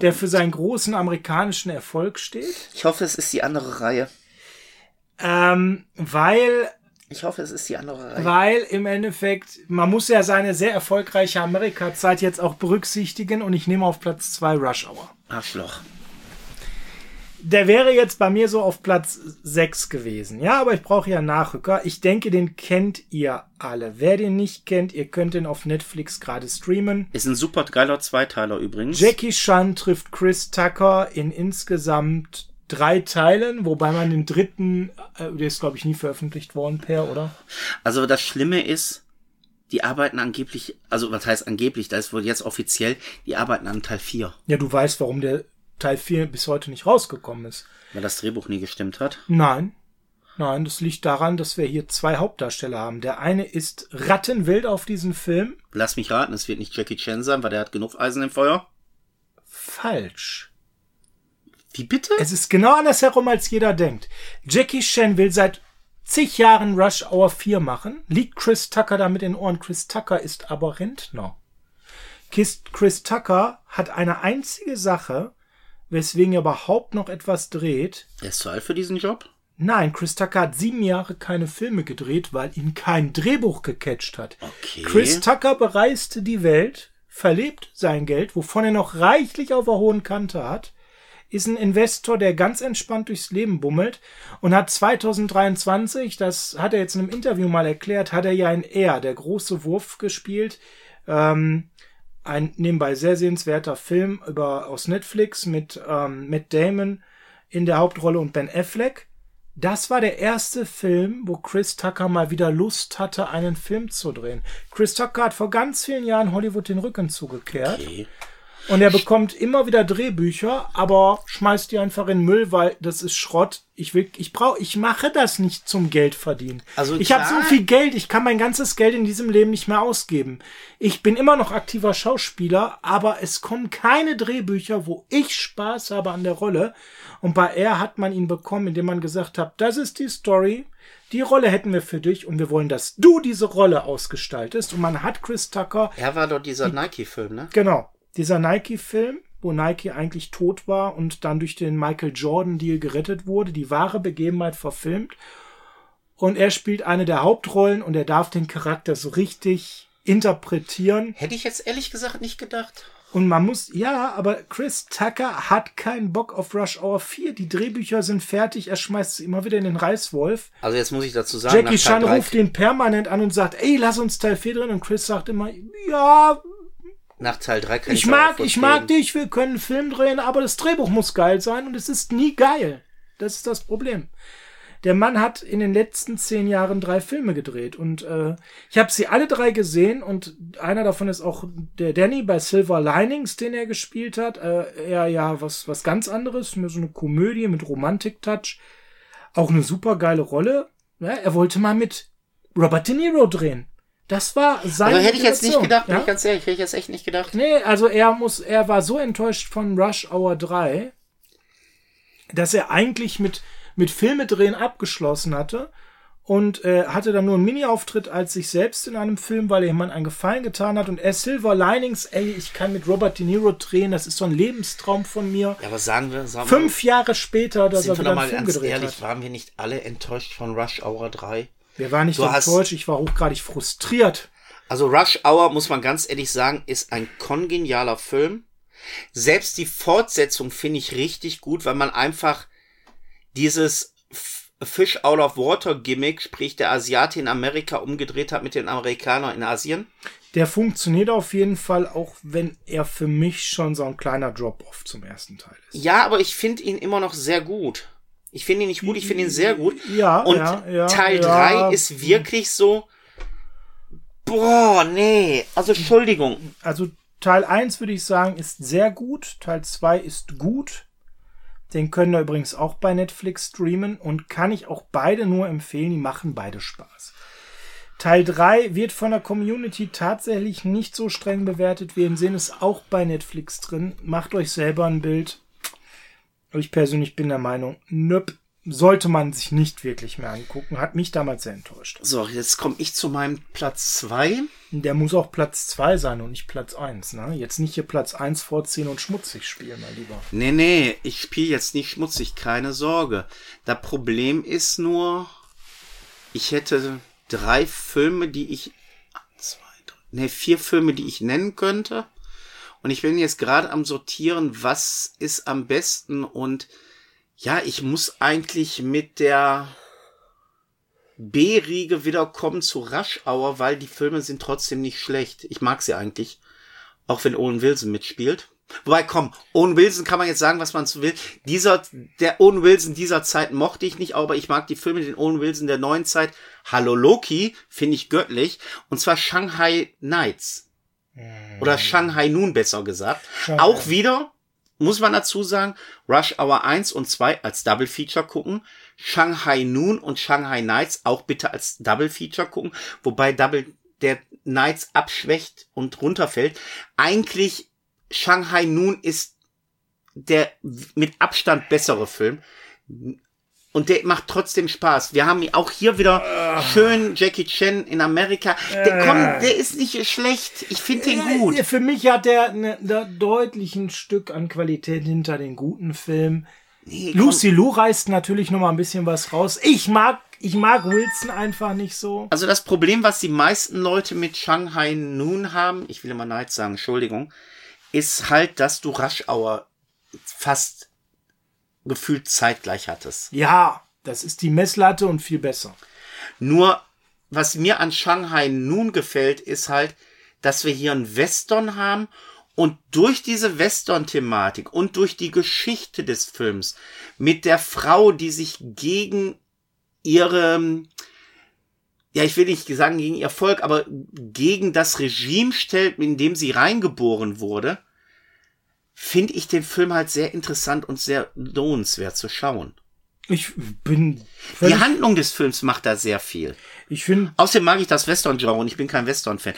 der für seinen großen amerikanischen Erfolg steht. Ich hoffe, es ist die andere Reihe. Ähm, weil, Ich hoffe, es ist die andere Reihe. weil im Endeffekt, man muss ja seine sehr erfolgreiche Amerika-Zeit jetzt auch berücksichtigen und ich nehme auf Platz zwei Rush Hour. Arschloch. Der wäre jetzt bei mir so auf Platz 6 gewesen. Ja, aber ich brauche ja Nachrücker. Ich denke, den kennt ihr alle. Wer den nicht kennt, ihr könnt den auf Netflix gerade streamen. Ist ein super geiler Zweiteiler übrigens. Jackie Chan trifft Chris Tucker in insgesamt drei Teilen, wobei man den dritten, äh, der ist glaube ich nie veröffentlicht worden, per, oder? Also das Schlimme ist, die arbeiten angeblich, also was heißt angeblich, da ist wohl jetzt offiziell, die arbeiten an Teil 4, Ja, du weißt, warum der Teil 4 bis heute nicht rausgekommen ist. weil das Drehbuch nie gestimmt hat. Nein. Nein, das liegt daran, dass wir hier zwei Hauptdarsteller haben. Der eine ist rattenwild auf diesen Film. Lass mich raten, es wird nicht Jackie Chan sein, weil der hat genug Eisen im Feuer. Falsch. Wie bitte? Es ist genau andersherum, als jeder denkt. Jackie Chan will seit zig Jahren Rush Hour 4 machen, liegt Chris Tucker damit in den Ohren. Chris Tucker ist aber Rentner. Chris, Chris Tucker hat eine einzige Sache, weswegen er überhaupt noch etwas dreht. Er ist zu alt für diesen Job? Nein, Chris Tucker hat sieben Jahre keine Filme gedreht, weil ihn kein Drehbuch gecatcht hat. Okay. Chris Tucker bereiste die Welt, verlebt sein Geld, wovon er noch reichlich auf der hohen Kante hat, ist ein Investor, der ganz entspannt durchs Leben bummelt und hat 2023, das hat er jetzt in einem Interview mal erklärt, hat er ja in Air, der große Wurf gespielt. Ähm, ein nebenbei sehr sehenswerter Film über aus Netflix mit ähm, Matt Damon in der Hauptrolle und Ben Affleck. Das war der erste Film, wo Chris Tucker mal wieder Lust hatte, einen Film zu drehen. Chris Tucker hat vor ganz vielen Jahren Hollywood den Rücken zugekehrt. Okay. Und er bekommt immer wieder Drehbücher, aber schmeißt die einfach in den Müll, weil das ist Schrott. Ich will, ich brauche, ich mache das nicht zum Geld verdienen. Also ich habe so viel Geld, ich kann mein ganzes Geld in diesem Leben nicht mehr ausgeben. Ich bin immer noch aktiver Schauspieler, aber es kommen keine Drehbücher, wo ich Spaß habe an der Rolle. Und bei er hat man ihn bekommen, indem man gesagt hat, das ist die Story. Die Rolle hätten wir für dich und wir wollen, dass du diese Rolle ausgestaltest. Und man hat Chris Tucker Er war doch dieser Nike-Film, ne? Genau. Dieser Nike-Film, wo Nike eigentlich tot war und dann durch den Michael Jordan-Deal gerettet wurde, die wahre Begebenheit verfilmt. Und er spielt eine der Hauptrollen und er darf den Charakter so richtig interpretieren. Hätte ich jetzt ehrlich gesagt nicht gedacht. Und man muss, ja, aber Chris Tucker hat keinen Bock auf Rush Hour 4. Die Drehbücher sind fertig, er schmeißt sie immer wieder in den Reißwolf. Also jetzt muss ich dazu sagen, Jackie Chan ruft ihn permanent an und sagt, ey, lass uns Teil 4 drin. Und Chris sagt immer, ja, nach Teil 3 kann Ich auch mag, ich mag dich, wir können einen Film drehen, aber das Drehbuch muss geil sein und es ist nie geil. Das ist das Problem. Der Mann hat in den letzten zehn Jahren drei Filme gedreht und äh, ich habe sie alle drei gesehen und einer davon ist auch der Danny bei Silver Linings, den er gespielt hat. Äh, er ja was was ganz anderes, nur so eine Komödie mit Romantik-Touch. Auch eine super geile Rolle. Ja, er wollte mal mit Robert De Niro drehen. Das war seine Aber hätte ich jetzt nicht gedacht, bin ja? ich ganz ehrlich, hätte ich jetzt echt nicht gedacht. Nee, also er muss, er war so enttäuscht von Rush Hour 3, dass er eigentlich mit, mit Filmedrehen abgeschlossen hatte und äh, hatte dann nur einen Mini-Auftritt als sich selbst in einem Film, weil er jemand einen Gefallen getan hat und er Silver Linings, ey, ich kann mit Robert De Niro drehen, das ist so ein Lebenstraum von mir. Ja, aber sagen wir, sagen wir Fünf Jahre später, dass er wir wieder einen mal Film ganz gedreht ehrlich, hat. waren wir nicht alle enttäuscht von Rush Hour 3? Wir waren nicht Du enttäuscht, ich war hochgradig frustriert. Also Rush Hour, muss man ganz ehrlich sagen, ist ein kongenialer Film. Selbst die Fortsetzung finde ich richtig gut, weil man einfach dieses Fish out of water Gimmick, sprich der Asiate in Amerika umgedreht hat mit den Amerikanern in Asien. Der funktioniert auf jeden Fall, auch wenn er für mich schon so ein kleiner Drop-off zum ersten Teil ist. Ja, aber ich finde ihn immer noch sehr gut. Ich finde ihn nicht gut, ich finde ihn sehr gut. Ja, Und ja, ja, Teil ja. 3 ist wirklich so. Boah, nee. Also Entschuldigung. Also Teil 1 würde ich sagen, ist sehr gut. Teil 2 ist gut. Den können wir übrigens auch bei Netflix streamen und kann ich auch beide nur empfehlen. Die machen beide Spaß. Teil 3 wird von der Community tatsächlich nicht so streng bewertet. Wir sehen es auch bei Netflix drin. Macht euch selber ein Bild. Ich persönlich bin der Meinung, nöp, sollte man sich nicht wirklich mehr angucken. Hat mich damals sehr enttäuscht. So, jetzt komme ich zu meinem Platz 2. Der muss auch Platz 2 sein und nicht Platz 1. Ne? Jetzt nicht hier Platz 1 vorziehen und schmutzig spielen, mein Lieber. Nee, nee, ich spiele jetzt nicht schmutzig, keine Sorge. Das Problem ist nur, ich hätte drei Filme, die ich. Zwei, drei, nee, vier Filme, die ich nennen könnte. Und ich bin jetzt gerade am sortieren, was ist am besten. Und ja, ich muss eigentlich mit der B-Riege wiederkommen zu Rush Hour, weil die Filme sind trotzdem nicht schlecht. Ich mag sie eigentlich. Auch wenn Owen Wilson mitspielt. Wobei, komm, Owen Wilson kann man jetzt sagen, was man so will. Dieser, der Owen Wilson dieser Zeit mochte ich nicht, aber ich mag die Filme, den Owen Wilson der neuen Zeit. Hallo Loki, finde ich göttlich. Und zwar Shanghai Nights. Oder Shanghai Noon, besser gesagt. Shanghai. Auch wieder, muss man dazu sagen, Rush Hour 1 und 2 als Double Feature gucken. Shanghai Noon und Shanghai Nights auch bitte als Double Feature gucken. Wobei Double der Nights abschwächt und runterfällt. Eigentlich Shanghai Noon ist der mit Abstand bessere Film. Und der macht trotzdem Spaß. Wir haben auch hier wieder schön Jackie Chan in Amerika. Der, komm, der ist nicht schlecht. Ich finde den gut. Für mich hat der ne, ne deutlich ein Stück an Qualität hinter den guten Film. Nee. Lucy Lou reißt natürlich noch mal ein bisschen was raus. Ich mag, ich mag Wilson einfach nicht so. Also das Problem, was die meisten Leute mit Shanghai Noon haben, ich will immer Night sagen, Entschuldigung, ist halt, dass du Rush Hour fast gefühlt zeitgleich hattest. Ja, das ist die Messlatte und viel besser. Nur, was mir an Shanghai nun gefällt, ist halt, dass wir hier einen Western haben und durch diese Western-Thematik und durch die Geschichte des Films mit der Frau, die sich gegen ihre, ja, ich will nicht sagen gegen ihr Volk, aber gegen das Regime stellt, in dem sie reingeboren wurde, finde ich den Film halt sehr interessant und sehr lohnenswert zu schauen. Ich bin Die Handlung des Films macht da sehr viel. ich finde, Außerdem mag ich das Western-Genre und ich bin kein Western-Fan.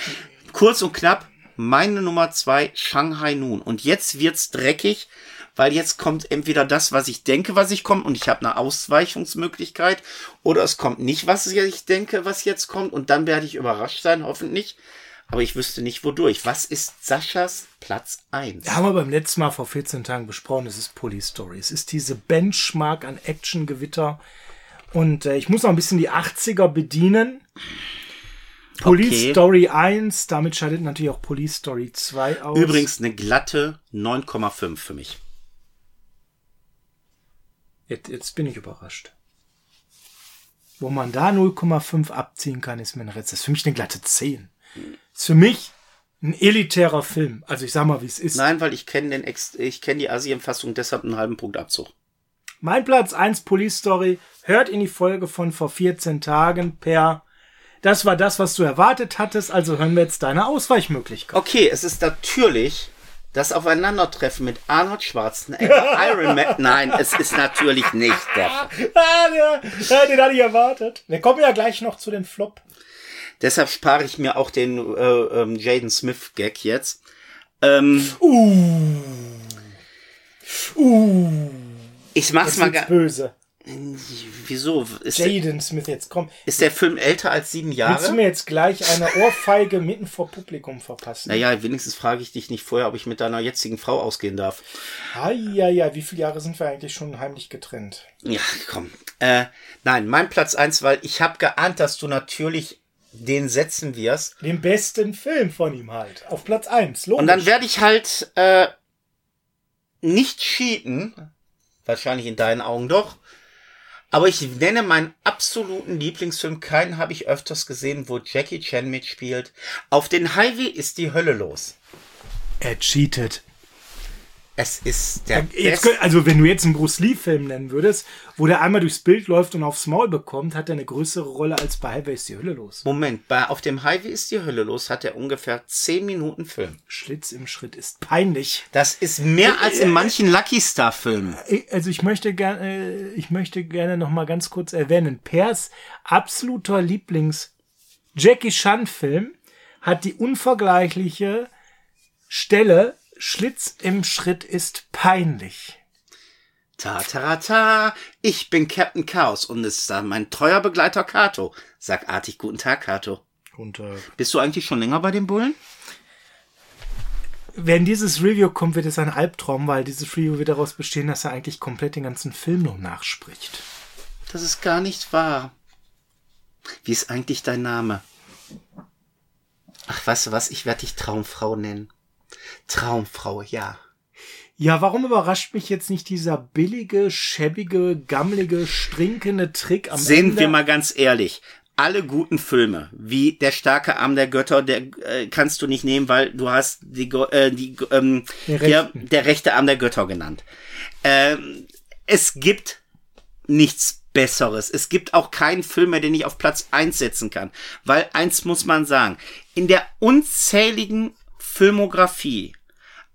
Kurz und knapp, meine Nummer zwei, Shanghai Noon. Und jetzt wird's dreckig, weil jetzt kommt entweder das, was ich denke, was ich kommt, und ich habe eine Ausweichungsmöglichkeit, oder es kommt nicht, was ich denke, was jetzt kommt, und dann werde ich überrascht sein, hoffentlich. Aber ich wüsste nicht, wodurch. Was ist Saschas Platz eins? haben wir beim letzten Mal vor 14 Tagen besprochen, es ist Police Story. Es ist diese Benchmark an Actiongewitter. Und äh, ich muss noch ein bisschen die 80er bedienen. Police Okay. Story 1, damit scheidet natürlich auch Police Story 2 aus. Übrigens eine glatte 9,5 für mich. Jetzt, jetzt bin ich überrascht. Wo man da 0,5 abziehen kann, ist mir ein Rätsel. Das ist für mich eine glatte 10. Ist für mich ein elitärer Film. Also ich sag mal, wie es ist. Nein, weil ich kenne den Ex ich kenne die Asien-Fassung, deshalb einen halben Punkt Abzug. Mein Platz 1 Police Story. Hört in die Folge von vor 14 Tagen per. Das war das, was du erwartet hattest. Also hören wir jetzt deine Ausweichmöglichkeit. Okay, es ist natürlich das Aufeinandertreffen mit Arnold Schwarzenegger, Iron Man. Nein, es ist natürlich nicht der. Ah, der, ja, den hatte ich erwartet. Wir kommen ja gleich noch zu den Flop. Deshalb spare ich mir auch den äh, ähm, Jaden Smith Gag jetzt. Ähm, Uh. Uh. ich mach's Jetzt mal. wird's ga- böse. Wieso? Ist, der- Jaden Smith, jetzt komm. ist der Film älter als sieben Willst du Jahre? mir jetzt gleich eine Ohrfeige mitten vor Publikum verpassen? Naja, wenigstens frage ich dich nicht vorher, ob ich mit deiner jetzigen Frau ausgehen darf. Ja, ja, wie viele Jahre sind wir eigentlich schon heimlich getrennt? Ja, komm. Äh, nein, mein Platz eins, weil ich habe geahnt, dass du natürlich den setzen wirst. Den besten Film von ihm halt. Auf Platz 1. Logisch. Und dann werde ich halt äh, nicht cheaten. Wahrscheinlich in deinen Augen doch. Aber ich nenne meinen absoluten Lieblingsfilm. Keinen habe ich öfters gesehen, wo Jackie Chan mitspielt. Auf den Highway ist die Hölle los. er cheatet. Es ist der Jetzt, beste. könnt- also wenn du jetzt einen Bruce Lee-Film nennen würdest, wo der einmal durchs Bild läuft und aufs Maul bekommt, hat er eine größere Rolle als bei Highway ist die Hölle los. Moment, bei Auf dem Highway ist die Hölle los, hat er ungefähr 10 Minuten Film. Schlitz im Schritt ist peinlich. Das ist mehr als in manchen Lucky Star Filmen. Ich- Also ich möchte gerne, ich möchte gerne noch mal ganz kurz erwähnen, Pers absoluter Lieblings Jackie Chan Film hat die unvergleichliche Stelle Schlitz im Schritt ist peinlich. Ta ta ta, ich bin Captain Chaos und es ist mein treuer Begleiter Kato. Sag artig guten Tag, Kato. Und äh, Bist du eigentlich schon länger bei den Bullen? wenn dieses Review kommt, wird es ein Albtraum, weil dieses Review wird daraus bestehen, dass er eigentlich komplett den ganzen Film noch nachspricht. Das ist gar nicht wahr. Wie ist eigentlich dein Name? Ach, weißt du was? Ich werde dich Traumfrau nennen. Traumfrau, ja. Ja, warum überrascht mich jetzt nicht dieser billige, schäbige, gammelige, strinkende Trick am Sehen Ende? wir mal ganz ehrlich. Alle guten Filme, wie Der starke Arm der Götter, der äh, kannst du nicht nehmen, weil du hast die, äh, die ähm, der, rechten. der rechte Arm der Götter genannt. Ähm, es gibt nichts Besseres. Es gibt auch keinen Film mehr, den ich auf Platz eins setzen kann. Weil eins muss man sagen, in der unzähligen Filmografie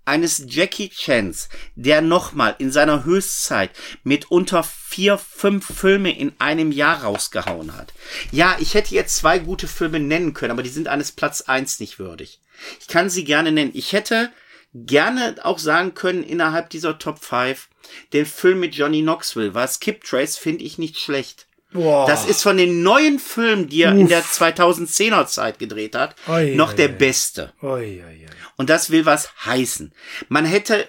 eines Jackie Chans, der nochmal in seiner Höchstzeit mit unter vier, fünf Filme in einem Jahr rausgehauen hat. Ja, ich hätte jetzt zwei gute Filme nennen können, aber die sind eines Platz eins nicht würdig. Ich kann sie gerne nennen. Ich hätte gerne auch sagen können innerhalb dieser Top 5, den Film mit Johnny Knoxville, war Skip Trace, finde ich nicht schlecht. Boah. Das ist von den neuen Filmen, die er in der 2010er Zeit gedreht hat, Oi, noch oi, der oi. beste. Und das will was heißen. Man hätte,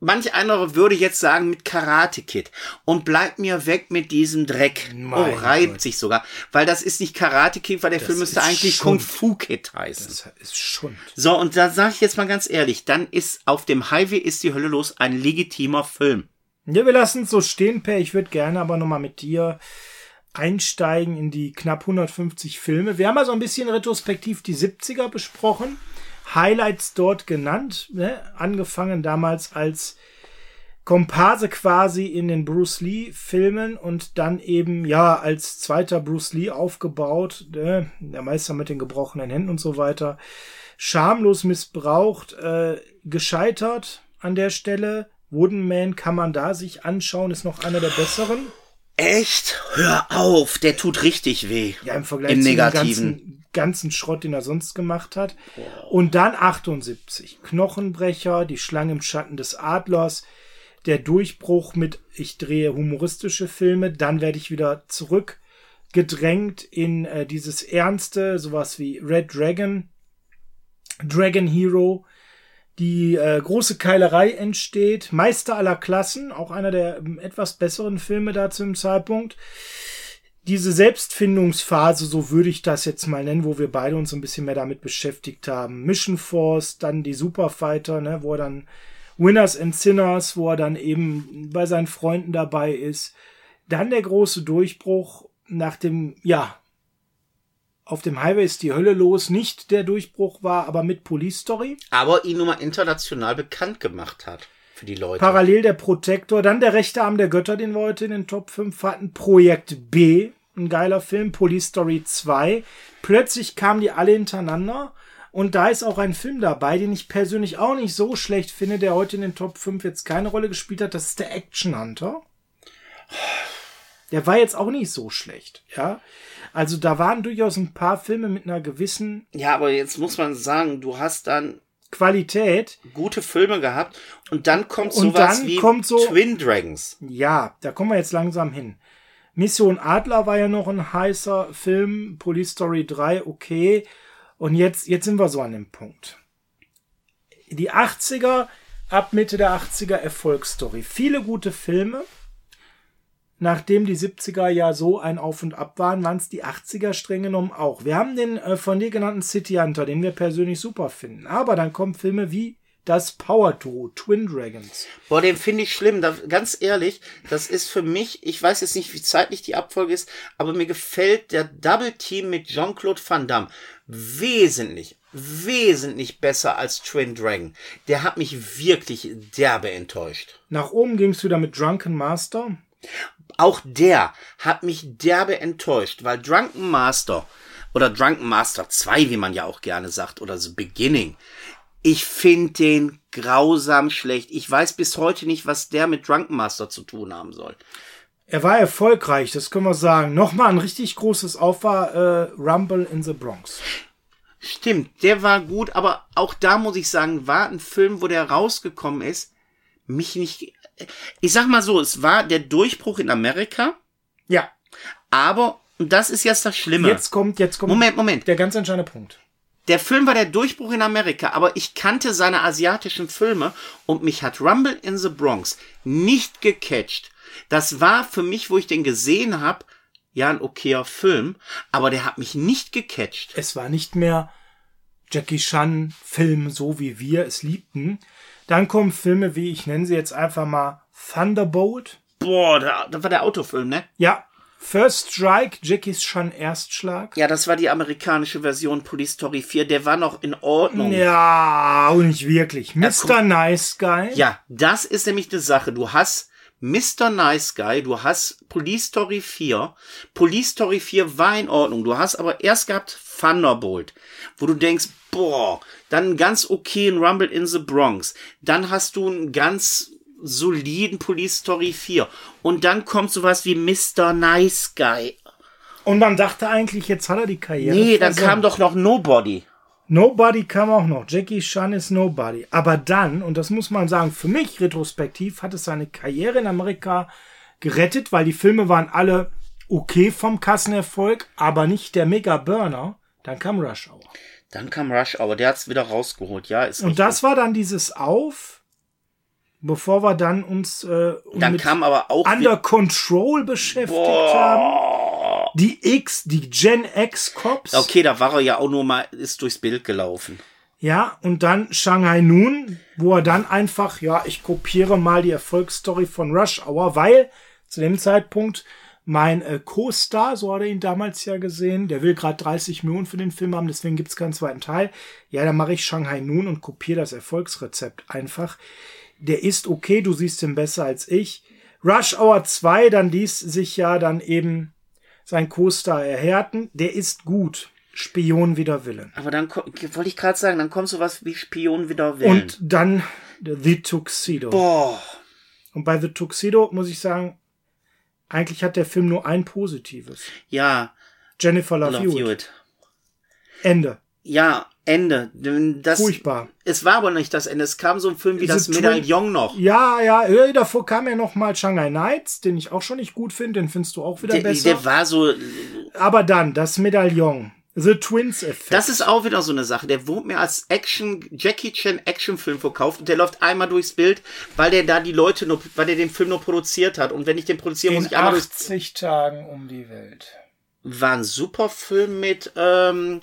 manch anderer würde jetzt sagen mit Karate Kid und bleibt mir weg mit diesem Dreck. Mein oh, reibt Gott. sich sogar. Weil das ist nicht Karate Kid, weil der Film müsste eigentlich Schund. Kung Fu Kid heißen. Das ist Schund. So, und da sage ich jetzt mal ganz ehrlich, dann ist auf dem Highway ist die Hölle los ein legitimer Film. Ja, wir lassen es so stehen, Per. Ich würde gerne aber nochmal mit dir einsteigen in die knapp 150 Filme. Wir haben also ein bisschen retrospektiv die 70er besprochen. Highlights dort genannt. Ne? Angefangen damals als Komparse quasi in den Bruce Lee Filmen und dann eben ja als zweiter Bruce Lee aufgebaut, ne? der Meister mit den gebrochenen Händen und so weiter, schamlos missbraucht, äh, gescheitert an der Stelle. Wooden Man kann man da sich anschauen, ist noch einer der besseren. Echt? Hör auf, der tut richtig weh. Ja, im Vergleich Im zu dem Negativen. ganzen, ganzen Schrott, den er sonst gemacht hat. Und dann 78. Knochenbrecher, die Schlange im Schatten des Adlers, der Durchbruch mit ich drehe humoristische Filme, dann werde ich wieder zurückgedrängt in äh, dieses Ernste, sowas wie Red Dragon, Dragon Hero, die äh, große Keilerei entsteht, Meister aller Klassen, auch einer der ähm, etwas besseren Filme da zum Zeitpunkt. Diese Selbstfindungsphase, so würde ich das jetzt mal nennen, wo wir beide uns ein bisschen mehr damit beschäftigt haben. Mission Force, dann die Superfighter, ne, wo er dann Winners and Sinners, wo er dann eben bei seinen Freunden dabei ist. Dann der große Durchbruch nach dem, ja, auf dem Highway ist die Hölle los, nicht der Durchbruch war, aber mit Police Story. Aber ihn nun mal international bekannt gemacht hat. Für die Leute. Parallel der Protektor, dann der rechte Arm der Götter, den wir heute in den Top 5 hatten. Projekt B, ein geiler Film. Police Story 2. Plötzlich kamen die alle hintereinander. Und da ist auch ein Film dabei, den ich persönlich auch nicht so schlecht finde, der heute in den Top 5 jetzt keine Rolle gespielt hat. Das ist der Action Hunter. Der war jetzt auch nicht so schlecht, ja. Also da waren durchaus ein paar Filme mit einer gewissen ja, aber jetzt muss man sagen, du hast dann Qualität. gute Filme gehabt und dann kommt Und sowas dann wie kommt so- Twin Dragons. Ja, da kommen wir jetzt langsam hin. Mission Adler war ja noch ein heißer Film, Police Story 3, okay. Und jetzt, jetzt sind wir so an dem Punkt. Die 80er, ab Mitte der 80er Erfolgsstory. Viele gute Filme. Nachdem die 70er ja so ein Auf und Ab waren, waren es die 80er streng genommen auch. Wir haben den äh, von dir genannten City Hunter, den wir persönlich super finden. Aber dann kommen Filme wie das Power Duo, Twin Dragons. Boah, den finde ich schlimm. Da, ganz ehrlich, das ist für mich, ich weiß jetzt nicht, wie zeitlich die Abfolge ist, aber mir gefällt der Double Team mit Jean-Claude Van Damme wesentlich, wesentlich besser als Twin Dragon. Der hat mich wirklich derbe enttäuscht. Nach oben ging es wieder mit Drunken Master. Auch der hat mich derbe enttäuscht, weil Drunken Master oder Drunken Master 2, wie man ja auch gerne sagt, oder The Beginning, ich finde den grausam schlecht. Ich weiß bis heute nicht, was der mit Drunken Master zu tun haben soll. Er war erfolgreich, das können wir sagen. Nochmal ein richtig großes Auf war äh, Rumble in the Bronx. Stimmt, der war gut, aber auch da muss ich sagen, war ein Film, wo der rausgekommen ist, mich nicht. Ich sag mal so, es war der Durchbruch in Amerika, Ja, aber, und das ist jetzt das Schlimme. jetzt kommt, jetzt kommt Moment, Moment. der ganz entscheidende Punkt. Der Film war der Durchbruch in Amerika, aber ich kannte seine asiatischen Filme und mich hat Rumble in the Bronx nicht gecatcht. Das war für mich, wo ich den gesehen habe, ja, ein okayer Film, aber der hat mich nicht gecatcht. Es war nicht mehr Jackie Chan Film, so wie wir es liebten. Dann kommen Filme wie, ich nenne sie jetzt einfach mal Thunderbolt. Boah, da, da war der Autofilm, ne? Ja, First Strike, Jackie Chan Erstschlag. Ja, das war die amerikanische Version Police Story 4. Der war noch in Ordnung. Ja, und nicht wirklich. Mr. guck- nice Guy. Ja, das ist nämlich die Sache. Du hast Mr. Nice Guy, du hast Police Story 4. Police Story 4 war in Ordnung. Du hast aber erst gehabt Thunderbolt, wo du denkst, boah, dann ganz okay in Rumble in the Bronx. Dann hast du einen ganz soliden Police Story 4. Und dann kommt sowas wie Mr. Nice Guy. Und man dachte eigentlich, jetzt hat er die Karriere. Nee, dann versenkt. kam doch noch Nobody. Nobody kam auch noch. Jackie Chan ist Nobody. Aber dann, und das muss man sagen, für mich retrospektiv hat es seine Karriere in Amerika gerettet, weil die Filme waren alle okay vom Kassenerfolg, aber nicht der Mega-Burner. Dann kam Rush Hour. Dann kam Rush Hour, der hat's wieder rausgeholt, ja. Ist Und das war dann dieses Auf, bevor wir dann uns äh, Dann kam aber auch Under Control beschäftigt haben. Die X, die Gen X Cops. Okay, da war er ja auch nur mal, ist durchs Bild gelaufen. Ja, und dann Shanghai Noon, wo er dann einfach, ja, ich kopiere mal die Erfolgsstory von Rush Hour, weil zu dem Zeitpunkt mein äh, Co-Star, so hat er ihn damals ja gesehen, der will gerade 30 Millionen für den Film haben, deswegen gibt's keinen zweiten Teil. Ja, dann mache ich Shanghai Noon und kopiere das Erfolgsrezept einfach. Der ist okay, du siehst ihn besser als ich. Rush Hour 2, dann ließ sich ja dann eben sein Co-Star erhärten. Der ist gut. Spion wider Willen. Aber dann wollte ich gerade sagen, dann kommt sowas wie Spion wieder Willen. Und dann The Tuxedo. Boah. Und bei The Tuxedo muss ich sagen, eigentlich hat der Film nur ein Positives. Ja, Jennifer Love, Love Hewitt. Hewitt. Ende. Ja, Ende. Das, Furchtbar. es war aber nicht das Ende. Es kam so ein Film wie The das Medaillon noch. Ja, ja, davor kam ja noch mal Shanghai Nights, den ich auch schon nicht gut finde, den findest du auch wieder Der, besser. der war so, Aber dann, das Medaillon. The Twins Effekt. das ist auch wieder so eine Sache. Der wurde mir als Action, Jackie Chan Actionfilm verkauft und der läuft einmal durchs Bild, weil der da die Leute nur, weil der den Film nur produziert hat. Und wenn ich den produziere, muss ich einmal durchs 80 Tagen um die Welt. war ein super Film mit ähm,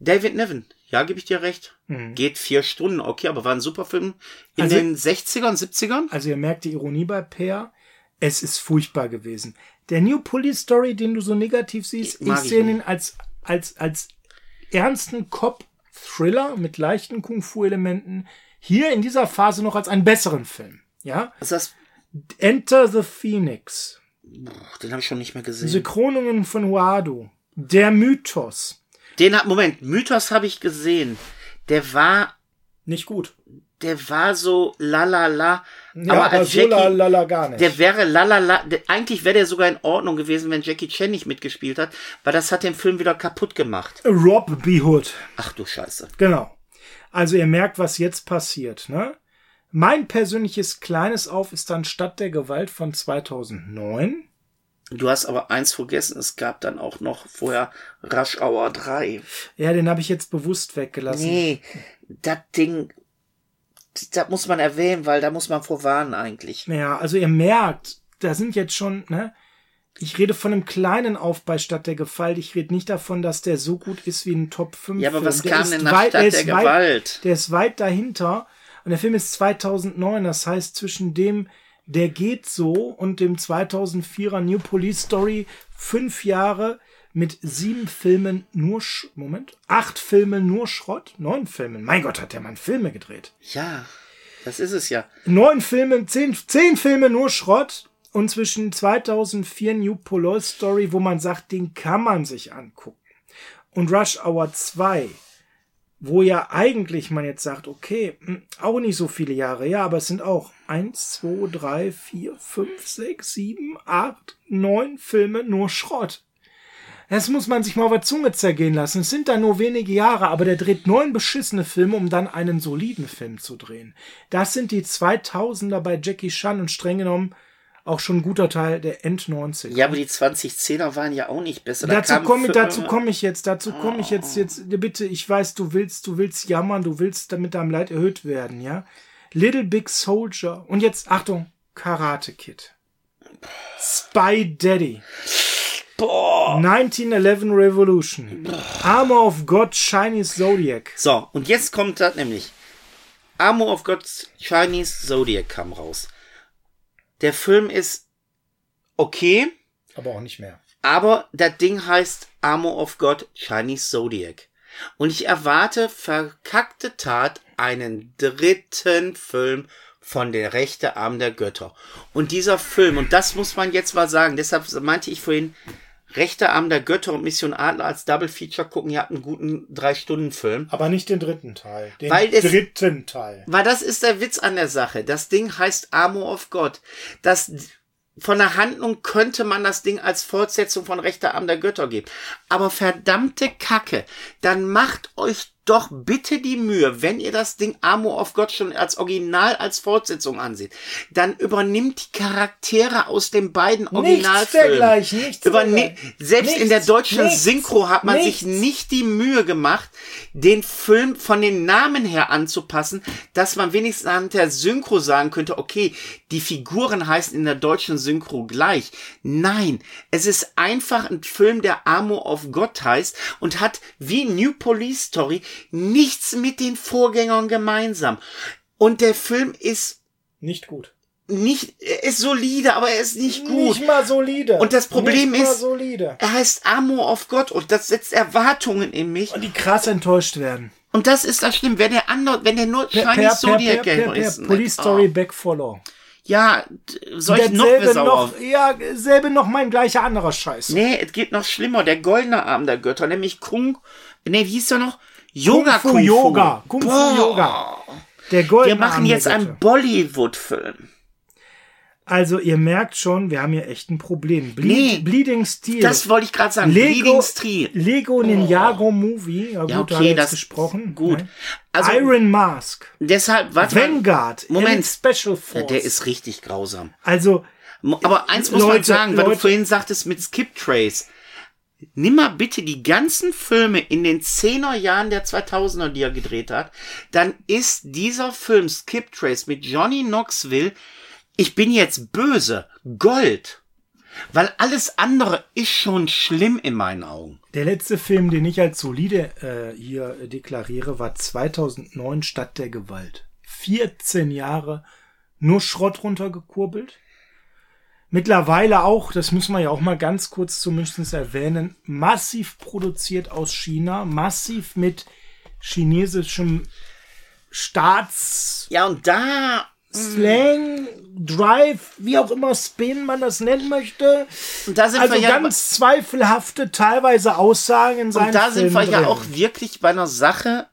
David Niven. Ja, gebe ich dir recht. Geht vier Stunden, okay, aber war ein super Film in Also- den 60ern, 70ern. Also ihr merkt die Ironie bei Peer. Es ist furchtbar gewesen. Der New Police Story, den du so negativ siehst, ich, ich sehe ihn als, als, als ernsten Cop-Thriller mit leichten Kung-Fu-Elementen. Hier in dieser Phase noch als einen besseren Film. Ja? Was ist das? Enter the Phoenix. Den habe ich schon nicht mehr gesehen. Synchronungen von Huado. Der Mythos. Den hat, Moment, Mythos habe ich gesehen. Der war, Nicht gut. der war so lalala. Ja, aber aber, als so Jackie, la, la, la gar nicht. der wäre lalala. Der, eigentlich wäre der sogar in Ordnung gewesen, wenn Jackie Chan nicht mitgespielt hat, weil das hat den Film wieder kaputt gemacht. Rob B. Hood. Ach du Scheiße. Genau. Also ihr merkt, was jetzt passiert. Ne? Mein persönliches kleines Auf ist dann Stadt der Gewalt von 2009. Du hast aber eins vergessen, es gab dann auch noch vorher Rush Hour 3. Ja, den habe ich jetzt bewusst weggelassen. Nee, das Ding, das muss man erwähnen, weil da muss man vorwarnen eigentlich. Ja, also ihr merkt, da sind jetzt schon, ne? Ich rede von einem kleinen Auf bei Stadt der Gewalt. Ich rede nicht davon, dass der so gut ist wie ein Top 5. Ja, aber Film. was Der kam denn nach weit- Stadt der der ist weit- Gewalt? Der ist weit dahinter. Und der Film ist 2009. Das heißt, zwischen dem Der geht so und dem 2004er New Police Story fünf Jahre mit sieben Filmen nur, Sch Moment, acht Filmen nur Schrott, neun Filmen. Mein Gott, hat der Mann Filme gedreht. Ja, das ist es ja. Neun Filme, zehn, zehn Filme nur Schrott und zwischen 2004 New Police Story, wo man sagt, den kann man sich angucken. Und Rush Hour 2, wo ja eigentlich man jetzt sagt, okay, hm, auch nicht so viele Jahre, ja, aber es sind auch eins, zwei, drei, vier, fünf, sechs, sieben, acht, neun Filme nur Schrott. Das muss man sich mal auf der Zunge zergehen lassen. Es sind da nur wenige Jahre, aber der dreht neun beschissene Filme, um dann einen soliden Film zu drehen. Das sind die 2000er bei Jackie Chan und streng genommen auch schon ein guter Teil der End 90er. Ja, aber die 2010er waren ja auch nicht besser. Da Dazu komme ich, dazu komme ich jetzt, dazu komme ich jetzt, jetzt, bitte, ich weiß, du willst, du willst jammern, du willst damit deinem Leid erhöht werden, ja? Little Big Soldier. Und jetzt, Achtung, Karate Kid. Spy Daddy. Boah. 1911 Revolution. Armor of God, Chinese Zodiac. So, und jetzt kommt das nämlich. Armor of God Chinese Zodiac kam raus. Der Film ist okay, Aber auch nicht mehr. aber das Ding heißt Armor of God Chinese Zodiac. Und ich erwarte verkackte Tat einen dritten Film von der rechte Arm der Götter. Und dieser Film, und das muss man jetzt mal sagen, deshalb meinte ich vorhin, rechte Arm der Götter und Mission Adler als Double Feature gucken, ihr habt einen guten Drei-Stunden-Film. Aber nicht den dritten Teil. Den Weil es- dritten Teil. Weil das ist der Witz an der Sache. Das Ding heißt Armor of God. Das, von der Handlung könnte man das Ding als Fortsetzung von Rechter Arm der Götter geben. Aber verdammte Kacke, dann macht euch doch bitte die Mühe, wenn ihr das Ding Armor of God schon als Original, als Fortsetzung ansieht, dann übernimmt die Charaktere aus den beiden Nichts Originalfilmen. dergleichen, nichts Überne. Selbst Nichts, in der deutschen nichts, Synchro hat man sich nichts. nicht die Mühe gemacht, den Film von den Namen her anzupassen, dass man wenigstens anhand der Synchro sagen könnte, okay, die Figuren heißen in der deutschen Synchro gleich. Nein, es ist einfach ein Film, der Armor of God heißt und hat wie New Police Story nichts mit den Vorgängern gemeinsam. Und der Film ist Nicht gut. nicht, er ist solide, aber er ist nicht gut. Nicht mal solide. Und das Problem ist- solide. Er heißt Armor of God und das setzt Erwartungen in mich. Und die krass enttäuscht werden. Und das ist das Schlimm. Wenn der andere, wenn der nur Per, Chinese per, Zodiac per, per, Game per, ist. Police oh. Story Back for Law. Ja, soll ich noch noch, ja, selbe noch mein gleicher anderer Scheiß. Nee, es geht noch schlimmer. Der goldene Arm der Götter, nämlich Kung, nee, wie hieß der noch? Yoga Kung Fu Kung Fu. Yoga. Kung Fu. Yoga. Der goldene Wir machen Arm jetzt einen. Bollywood-Film. Also ihr merkt schon, wir haben hier echt ein Problem. Ble Nee, Bleeding Steel. Das wollte ich gerade sagen. Lego, Bleeding Steel. Lego Ninjago Movie. Ja, gut, Ja, okay, das- gesprochen. gut. Ne? Also- Iron Mask. Deshalb, warte mal. Vanguard. Moment. Elite Special Ja, Force. der ist richtig grausam. also, Aber eins muss man Leute, sagen, weil Leute. du vorhin sagtest mit Skip Trace. Nimm mal bitte die ganzen Filme in den 10er Jahren der 2000er, die er gedreht hat. Dann ist dieser Film Skip Trace mit Johnny Knoxville, ich bin jetzt böse, Gold. Weil alles andere ist schon schlimm in meinen Augen. der letzte Film, den ich als solide äh, hier deklariere, war 2009 Stadt der Gewalt. 14 Jahre nur Schrott runtergekurbelt. Mittlerweile auch, das müssen wir ja auch mal ganz kurz zumindest erwähnen, massiv produziert aus China, massiv mit chinesischem Staats Ja, und da, Slang, Drive, wie auch immer Spin man das nennen möchte. und da sind Also wir ja, ganz zweifelhafte teilweise Aussagen in seinen und da sind wir Filmen ja drin. auch wirklich bei einer Sache.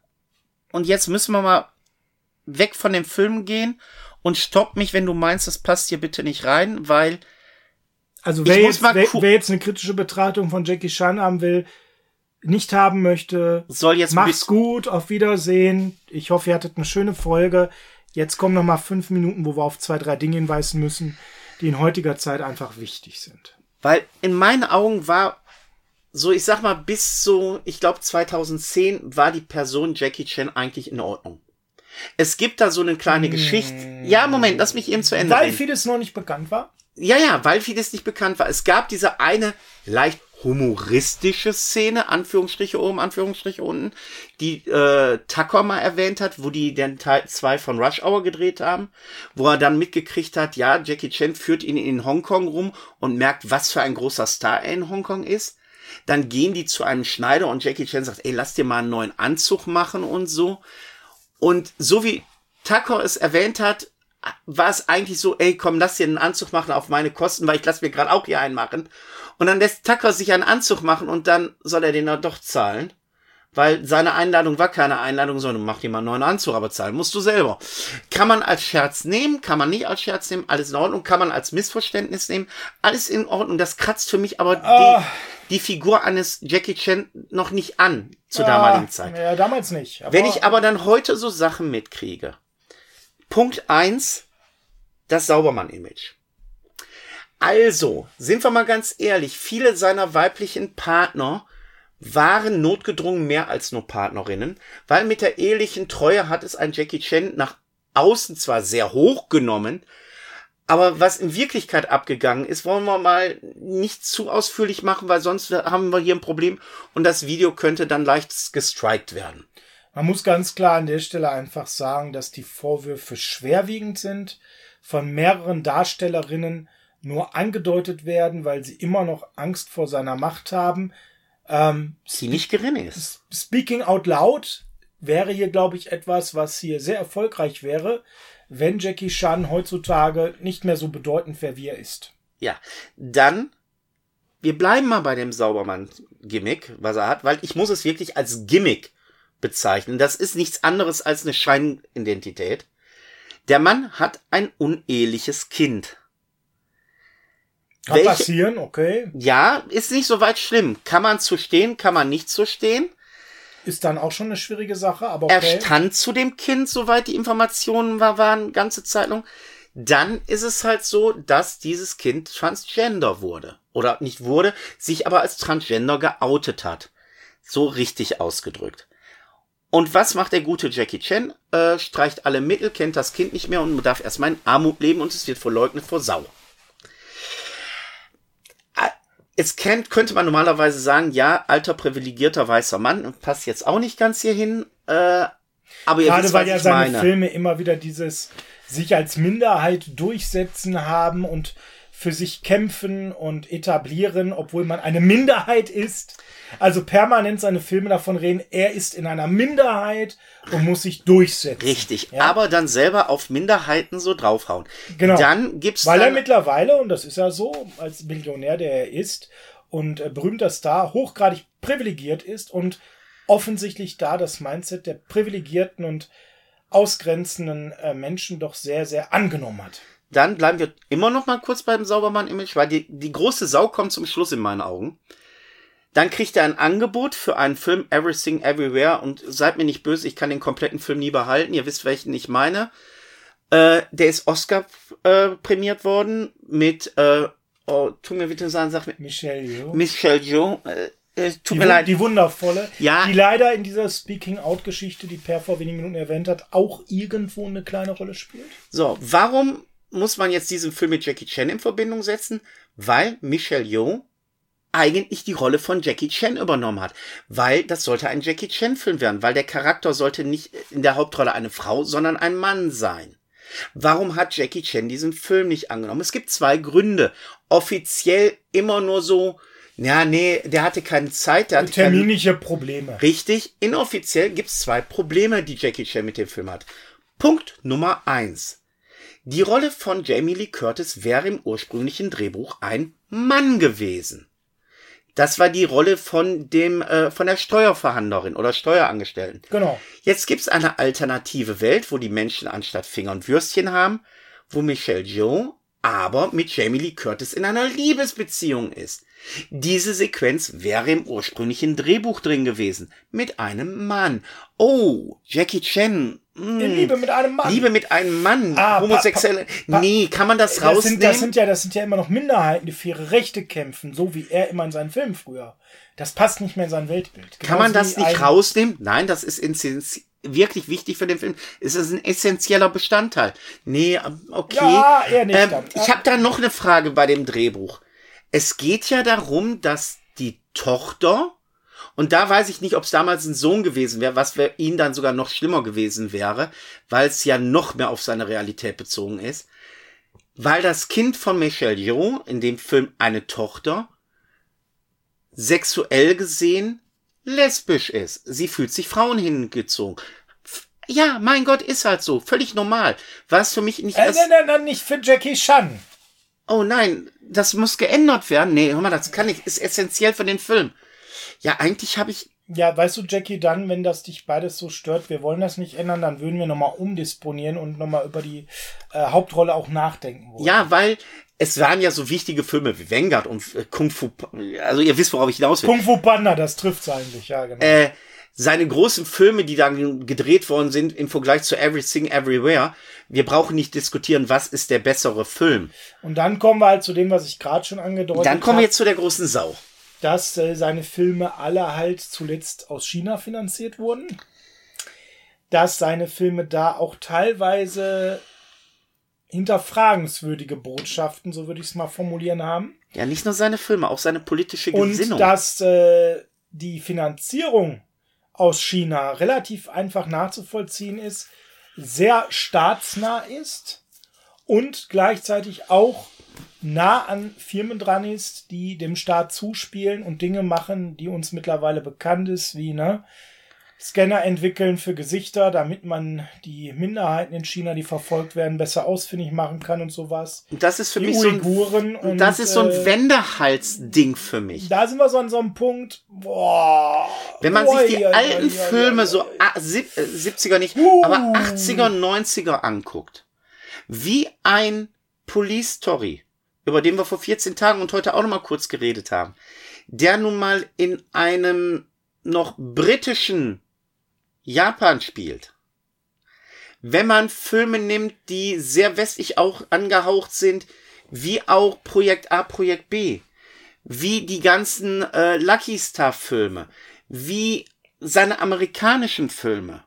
Und jetzt müssen wir mal weg von dem Film gehen und stopp mich, wenn du meinst, das passt hier bitte nicht rein, weil Also wer Ich muss jetzt, mal wer, wer jetzt eine kritische Betrachtung von Jackie Chan haben will, nicht haben möchte, soll jetzt mach's gut, auf Wiedersehen. Ich hoffe, ihr hattet eine schöne Folge. Jetzt kommen noch mal fünf Minuten, wo wir auf zwei, drei Dinge hinweisen müssen, die in heutiger Zeit einfach wichtig sind. Weil in meinen Augen war so, ich sag mal, bis so, ich glaube 2010 war die Person Jackie Chan eigentlich in Ordnung. Es gibt da so eine kleine Geschichte. Ja, Moment, lass mich eben zu Ende Weil vieles noch nicht bekannt war. Ja, ja, weil vieles nicht bekannt war. Es gab diese eine leicht humoristische Szene, Anführungsstriche oben, Anführungsstriche unten, die äh, Tucker mal erwähnt hat, wo die den Teil 2 von Rush Hour gedreht haben, wo er dann mitgekriegt hat, ja, Jackie Chan führt ihn in Hongkong rum und merkt, was für ein großer Star er in Hongkong ist. Dann gehen die zu einem Schneider und Jackie Chan sagt, ey, lass dir mal einen neuen Anzug machen und so. Und so wie Tucker es erwähnt hat, war es eigentlich so, ey, komm, lass dir einen Anzug machen auf meine Kosten, weil ich lass mir gerade auch hier einen machen. Und dann lässt Tucker sich einen Anzug machen und dann soll er den dann doch zahlen. Weil seine Einladung war keine Einladung, sondern mach dir mal einen neuen Anzug, aber zahlen musst du selber. Kann man als Scherz nehmen, kann man nicht als Scherz nehmen, alles in Ordnung, kann man als Missverständnis nehmen, alles in Ordnung. Das kratzt für mich aber Ah. die, die Figur eines Jackie Chan noch nicht an zur damaligen Ah, Zeit. Ja, damals nicht. Wenn ich aber dann heute so Sachen mitkriege. Punkt eins, das Saubermann-Image. Also, sind wir mal ganz ehrlich, viele seiner weiblichen Partner waren notgedrungen mehr als nur Partnerinnen, weil mit der ehelichen Treue hat es ein Jackie Chan nach außen zwar sehr hoch genommen, aber was in Wirklichkeit abgegangen ist, wollen wir mal nicht zu ausführlich machen, weil sonst haben wir hier ein Problem und das Video könnte dann leicht gestrikt werden. Man muss ganz klar an der Stelle einfach sagen, dass die Vorwürfe schwerwiegend sind, von mehreren Darstellerinnen nur angedeutet werden, weil sie immer noch Angst vor seiner Macht haben. Ähm, sie nicht gering ist. Speaking out loud wäre hier, glaube ich, etwas, was hier sehr erfolgreich wäre, wenn Jackie Chan heutzutage nicht mehr so bedeutend wäre, wie er ist. Ja, dann, wir bleiben mal bei dem Saubermann-Gimmick, was er hat, weil ich muss es wirklich als Gimmick bezeichnen. Das ist nichts anderes als eine Scheinidentität. Der Mann hat ein uneheliches Kind. Kann Welche- passieren, okay. Ja, ist nicht so weit schlimm. Kann man zu stehen, kann man nicht zu stehen. ist dann auch schon eine schwierige Sache, aber Er okay. stand zu dem Kind, soweit die Informationen war, waren, ganze Zeit lang. Dann ist es halt so, dass dieses Kind Transgender wurde. Oder nicht wurde, sich aber als Transgender geoutet hat. So richtig ausgedrückt. Und was macht der gute Jackie Chan? Äh, streicht alle Mittel, kennt das Kind nicht mehr und darf erstmal in Armut leben und es wird verleugnet vor Sau. Äh, Jetzt kennt, könnte man normalerweise sagen, ja, alter privilegierter weißer Mann, passt jetzt auch nicht ganz hierhin, äh, aber Gerade wisst, weil ja seine meine. Filme immer wieder dieses sich als Minderheit durchsetzen haben und für sich kämpfen und etablieren, obwohl man eine Minderheit ist. Also permanent seine Filme davon reden, er ist in einer Minderheit und muss sich durchsetzen. Richtig, Ja? aber dann selber auf Minderheiten so draufhauen. Genau. Dann gibt's Weil er mittlerweile, und das ist ja so, als Millionär, der er ist, und äh, berühmter Star, hochgradig privilegiert ist und offensichtlich da das Mindset der privilegierten und ausgrenzenden äh, Menschen doch sehr, sehr angenommen hat. Dann bleiben wir immer noch mal kurz beim Saubermann-Image, weil die, die große Sau kommt zum Schluss in meinen Augen. Dann kriegt er ein Angebot für einen Film Everything Everywhere und seid mir nicht böse, ich kann den kompletten Film nie behalten. Ihr wisst, welchen ich meine. Äh, der ist Oscar äh, prämiert worden mit, äh, oh, tu mir bitte sagen, sag mir, Michelle Yeoh. Michelle Joe. Äh, äh, tut die, mir leid. die wundervolle, Ja. die leider in dieser Speaking-Out-Geschichte, die Per vor wenigen Minuten erwähnt hat, auch irgendwo eine kleine Rolle spielt. So, warum muss man jetzt diesen Film mit Jackie Chan in Verbindung setzen? Weil Michelle Yeoh eigentlich die Rolle von Jackie Chan übernommen hat. Weil das sollte ein Jackie Chan Film werden, weil der Charakter sollte nicht in der Hauptrolle eine Frau, sondern ein Mann sein. Warum hat Jackie Chan diesen Film nicht angenommen? Es gibt zwei Gründe. Offiziell immer nur so, ja, nee, der hatte keine Zeit, der hatte keine Terminliche Probleme. Richtig, inoffiziell gibt's zwei Probleme, die Jackie Chan mit dem Film hat. Punkt Nummer eins: Die Rolle von Jamie Lee Curtis wäre im ursprünglichen Drehbuch ein Mann gewesen. Das war die Rolle von dem äh, von der Steuerverhandlerin oder Steuerangestellten. Genau. Jetzt gibt's eine alternative Welt, wo die Menschen anstatt Finger und Würstchen haben, wo Michelle Joe aber mit Jamie Lee Curtis in einer Liebesbeziehung ist. Diese Sequenz wäre im ursprünglichen Drehbuch drin gewesen. Mit einem Mann. Oh, Jackie Chan. In Liebe mit einem Mann. Liebe mit einem Mann. Ah, Homosexuelle. pa- pa- nee, kann man das, Das rausnehmen? sind, das, sind ja, das sind ja immer noch Minderheiten, die für ihre Rechte kämpfen, so wie er immer in seinen Filmen früher. Das passt nicht mehr in sein Weltbild. Kann man das nicht rausnehmen? Nein, das ist wirklich wichtig für den Film. Es ist ein essentieller Bestandteil. Nee, ähm, okay. Ja, eher nicht Ähm, ich habe da noch eine Frage bei dem Drehbuch. Es geht ja darum, dass die Tochter, und da weiß ich nicht, ob es damals ein Sohn gewesen wäre, was für ihn dann sogar noch schlimmer gewesen wäre, weil es ja noch mehr auf seine Realität bezogen ist. Weil das Kind von Michelle Yeoh, in dem Film eine Tochter, sexuell gesehen lesbisch ist. Sie fühlt sich Frauen hingezogen. Ja, mein Gott, ist halt so. Völlig normal. Was für mich nicht Äh, nein, nein, nein, nicht für Jackie Chan. Oh nein, das muss geändert werden. Nee, hör mal, das kann nicht. Ist essentiell für den Film. Ja, eigentlich habe ich... Ja, weißt du, Jackie, dann, wenn das dich beides so stört, wir wollen das nicht ändern, dann würden wir nochmal umdisponieren und nochmal über die äh, Hauptrolle auch nachdenken wollen. Ja, weil es waren ja so wichtige Filme wie Vanguard und äh, Kung Fu... Also ihr wisst, worauf ich hinaus will. Kung Fu Panda, das trifft's eigentlich, ja, genau. äh, seine großen Filme, die dann gedreht worden sind im Vergleich zu Everything Everywhere, wir brauchen nicht diskutieren, was ist der bessere Film. und dann kommen wir halt zu dem, was ich gerade schon angedeutet Dann kommen wir habe, jetzt zu der großen Sau. Dass äh, seine Filme alle halt zuletzt aus China finanziert wurden. Dass seine Filme da auch teilweise hinterfragenswürdige Botschaften, so würde ich es mal formulieren, haben. Ja, nicht nur seine Filme, auch seine politische Und Gesinnung. dass äh, die Finanzierung aus China relativ einfach nachzuvollziehen ist, sehr staatsnah ist und gleichzeitig auch nah an Firmen dran ist, die dem Staat zuspielen und Dinge machen, die uns mittlerweile bekannt ist, wie ne, Scanner entwickeln für Gesichter, damit man die Minderheiten in China, die verfolgt werden, besser ausfindig machen kann und sowas. Und das ist für Die mich so Uiguren ein, und, das ist so ein äh, Wendehals-Ding für mich. Da sind wir so an so einem Punkt, boah. Wenn man Oi, sich die oi, alten oi, Filme, oi, so oi. ah, sieb- äh, 70er nicht, Uh. aber 80er, 90er anguckt, wie ein Police Story, über den wir vor 14 Tagen und heute auch noch mal kurz geredet haben, der nun mal in einem noch britischen Japan spielt, wenn man Filme nimmt, die sehr westlich auch angehaucht sind, wie auch Projekt A, Projekt B, wie die ganzen äh, Lucky Star Filme, wie seine amerikanischen Filme,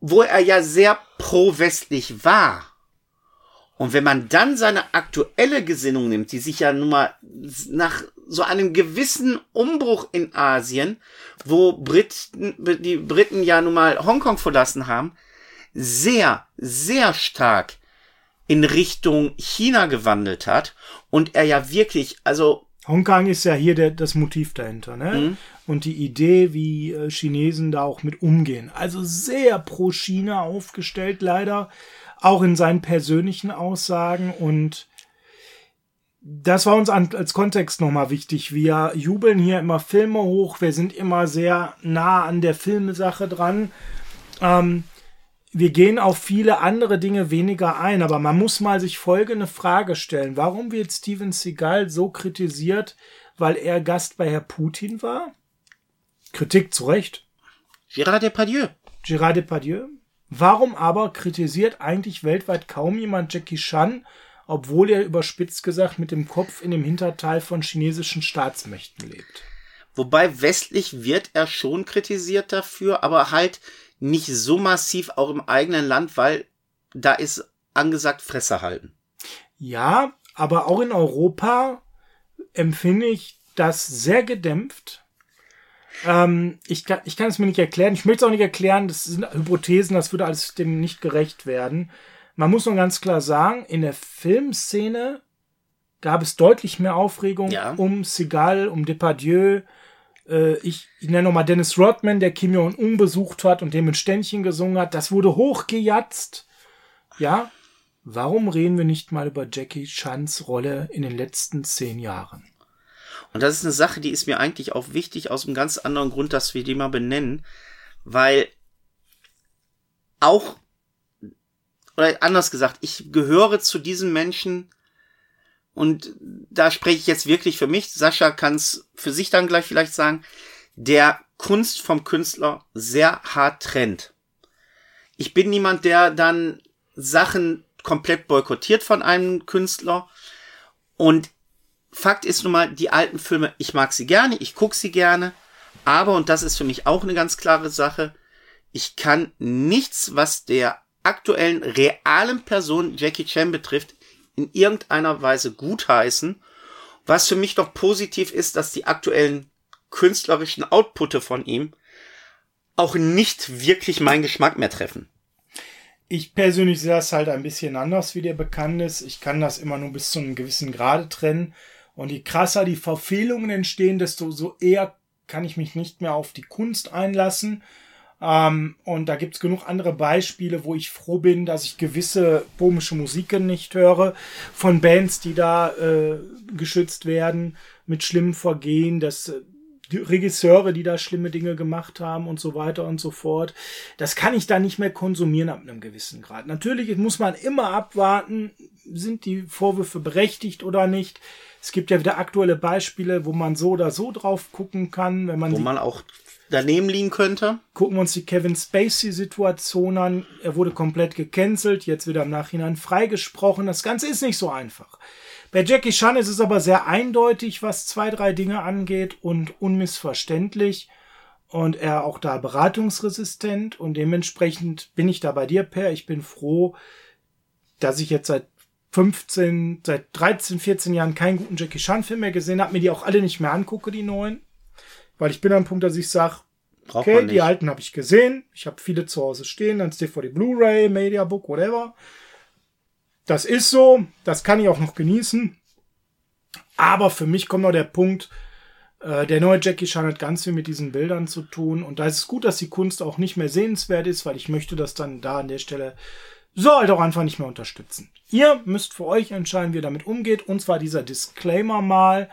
wo er ja sehr pro-westlich war. Und wenn man dann seine aktuelle Gesinnung nimmt, die sich ja nun mal nach so einem gewissen Umbruch in Asien, wo Briten, die Briten ja nun mal Hongkong verlassen haben, sehr, sehr stark in Richtung China gewandelt hat und er ja wirklich, also Hongkong ist ja hier der, das Motiv dahinter, ne? Mhm. Und die Idee, wie äh, Chinesen da auch mit umgehen. Also sehr pro China aufgestellt, leider. Auch in seinen persönlichen Aussagen. Und das war uns als Kontext nochmal wichtig. Wir jubeln hier immer Filme hoch. Wir sind immer sehr nah an der Filmesache dran. Ähm, wir gehen auf viele andere Dinge weniger ein, aber man muss mal sich folgende Frage stellen. Warum wird Steven Seagal so kritisiert, weil er Gast bei Herr Putin war? Kritik zu Recht. Gérard Depardieu. Gérard Depardieu. Warum aber kritisiert eigentlich weltweit kaum jemand Jackie Chan, obwohl er überspitzt gesagt mit dem Kopf in dem Hinterteil von chinesischen Staatsmächten lebt? Wobei westlich wird er schon kritisiert dafür, aber halt nicht so massiv auch im eigenen Land, weil da ist angesagt Fresse halten. Ja, aber auch in Europa empfinde ich das sehr gedämpft. Ähm, ich, kann, ich kann es mir nicht erklären. Ich möchte es auch nicht erklären. Das sind Hypothesen, das würde alles dem nicht gerecht werden. Man muss nur ganz klar sagen, in der Filmszene gab es deutlich mehr Aufregung ja. um Seagal, um Depardieu, äh, ich, ich nenne nochmal Dennis Rodman, der Kim Jong-un besucht hat und dem ein Ständchen gesungen hat. Das wurde hochgejatzt. Ja, warum reden wir nicht mal über Jackie Chans Rolle in den letzten zehn Jahren? Und das ist eine Sache, die ist mir eigentlich auch wichtig aus einem ganz anderen Grund, dass wir die mal benennen, weil auch, oder anders gesagt, ich gehöre zu diesen Menschen, und da spreche ich jetzt wirklich für mich. Sascha kann es für sich dann gleich vielleicht sagen, der Kunst vom Künstler sehr hart trennt. Ich bin niemand, der dann Sachen komplett boykottiert von einem Künstler. Und Fakt ist nun mal, die alten Filme, ich mag sie gerne, ich gucke sie gerne, aber, und das ist für mich auch eine ganz klare Sache, ich kann nichts, was der aktuellen realen Person Jackie Chan betrifft, in irgendeiner Weise gutheißen. Was für mich doch positiv ist, dass die aktuellen künstlerischen Outputte von ihm auch nicht wirklich meinen Geschmack mehr treffen. Ich persönlich sehe das halt ein bisschen anders, wie der bekannt ist. Ich kann das immer nur bis zu einem gewissen Grade trennen. Und je krasser die Verfehlungen entstehen, desto so eher kann ich mich nicht mehr auf die Kunst einlassen. Ähm, und da gibt's genug andere Beispiele, wo ich froh bin, dass ich gewisse komische Musiken nicht höre, von Bands, die da äh, geschützt werden mit schlimmen Vergehen, dass äh, die Regisseure, die da schlimme Dinge gemacht haben und so weiter und so fort. Das kann ich da nicht mehr konsumieren ab einem gewissen Grad. Natürlich muss man immer abwarten, sind die Vorwürfe berechtigt oder nicht. Es gibt ja wieder aktuelle Beispiele, wo man so oder so drauf gucken kann, wenn man wo man auch daneben liegen könnte. Gucken wir uns die Kevin Spacey-Situation an. Er wurde komplett gecancelt, jetzt wieder im Nachhinein freigesprochen. Das Ganze ist nicht so einfach. Bei Jackie Chan ist es aber sehr eindeutig, was zwei, drei Dinge angeht und unmissverständlich. Und er auch da beratungsresistent und dementsprechend bin ich da bei dir, Per. Ich bin froh, dass ich jetzt seit 15, seit 13, 14 Jahren keinen guten Jackie Chan Film mehr gesehen habe, mir die auch alle nicht mehr angucke, die neuen. Weil ich bin am Punkt, dass ich sage, okay, die alten habe ich gesehen. Ich habe viele zu Hause stehen, dann DVD, Blu-ray, Mediabook, whatever. Das ist so, das kann ich auch noch genießen. Aber für mich kommt noch der Punkt, äh, der neue Jackie Chan hat ganz viel mit diesen Bildern zu tun. Und da ist es gut, dass die Kunst auch nicht mehr sehenswert ist, weil ich möchte das dann da an der Stelle so halt auch einfach nicht mehr unterstützen. Ihr müsst für euch entscheiden, wie ihr damit umgeht. Und zwar dieser Disclaimer mal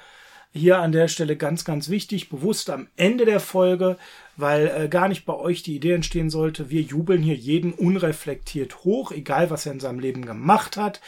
hier an der Stelle ganz, ganz wichtig, bewusst am Ende der Folge, weil äh, gar nicht bei euch die Idee entstehen sollte, wir jubeln hier jeden unreflektiert hoch, egal was er in seinem Leben gemacht hat.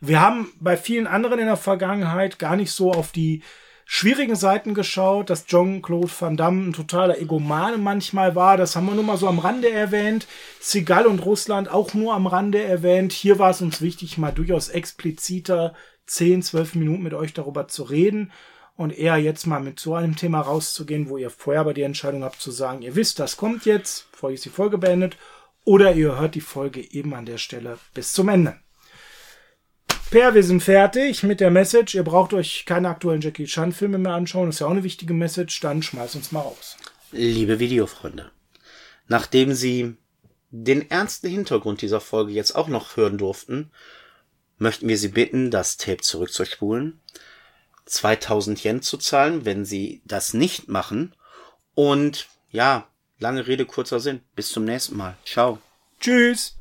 Wir haben bei vielen anderen in der Vergangenheit gar nicht so auf die schwierigen Seiten geschaut, dass Jean-Claude Van Damme ein totaler Egomane manchmal war. Das haben wir nur mal so am Rande erwähnt. Seagal und Russland auch nur am Rande erwähnt. Hier war es uns wichtig, mal durchaus expliziter 10, 12 Minuten mit euch darüber zu reden und eher jetzt mal mit so einem Thema rauszugehen, wo ihr vorher aber die Entscheidung habt zu sagen, ihr wisst, das kommt jetzt, bevor ich die Folge beendet, oder ihr hört die Folge eben an der Stelle bis zum Ende. Per, wir sind fertig mit der Message. Ihr braucht euch keine aktuellen Jackie Chan Filme mehr anschauen. Das ist ja auch eine wichtige Message. Dann schmeiß uns mal raus. Liebe Videofreunde, nachdem Sie den ernsten Hintergrund dieser Folge jetzt auch noch hören durften, möchten wir Sie bitten, das Tape zurückzuspulen, 2000 Yen zu zahlen, wenn Sie das nicht machen. Und ja, lange Rede, kurzer Sinn. Bis zum nächsten Mal. Ciao. Tschüss.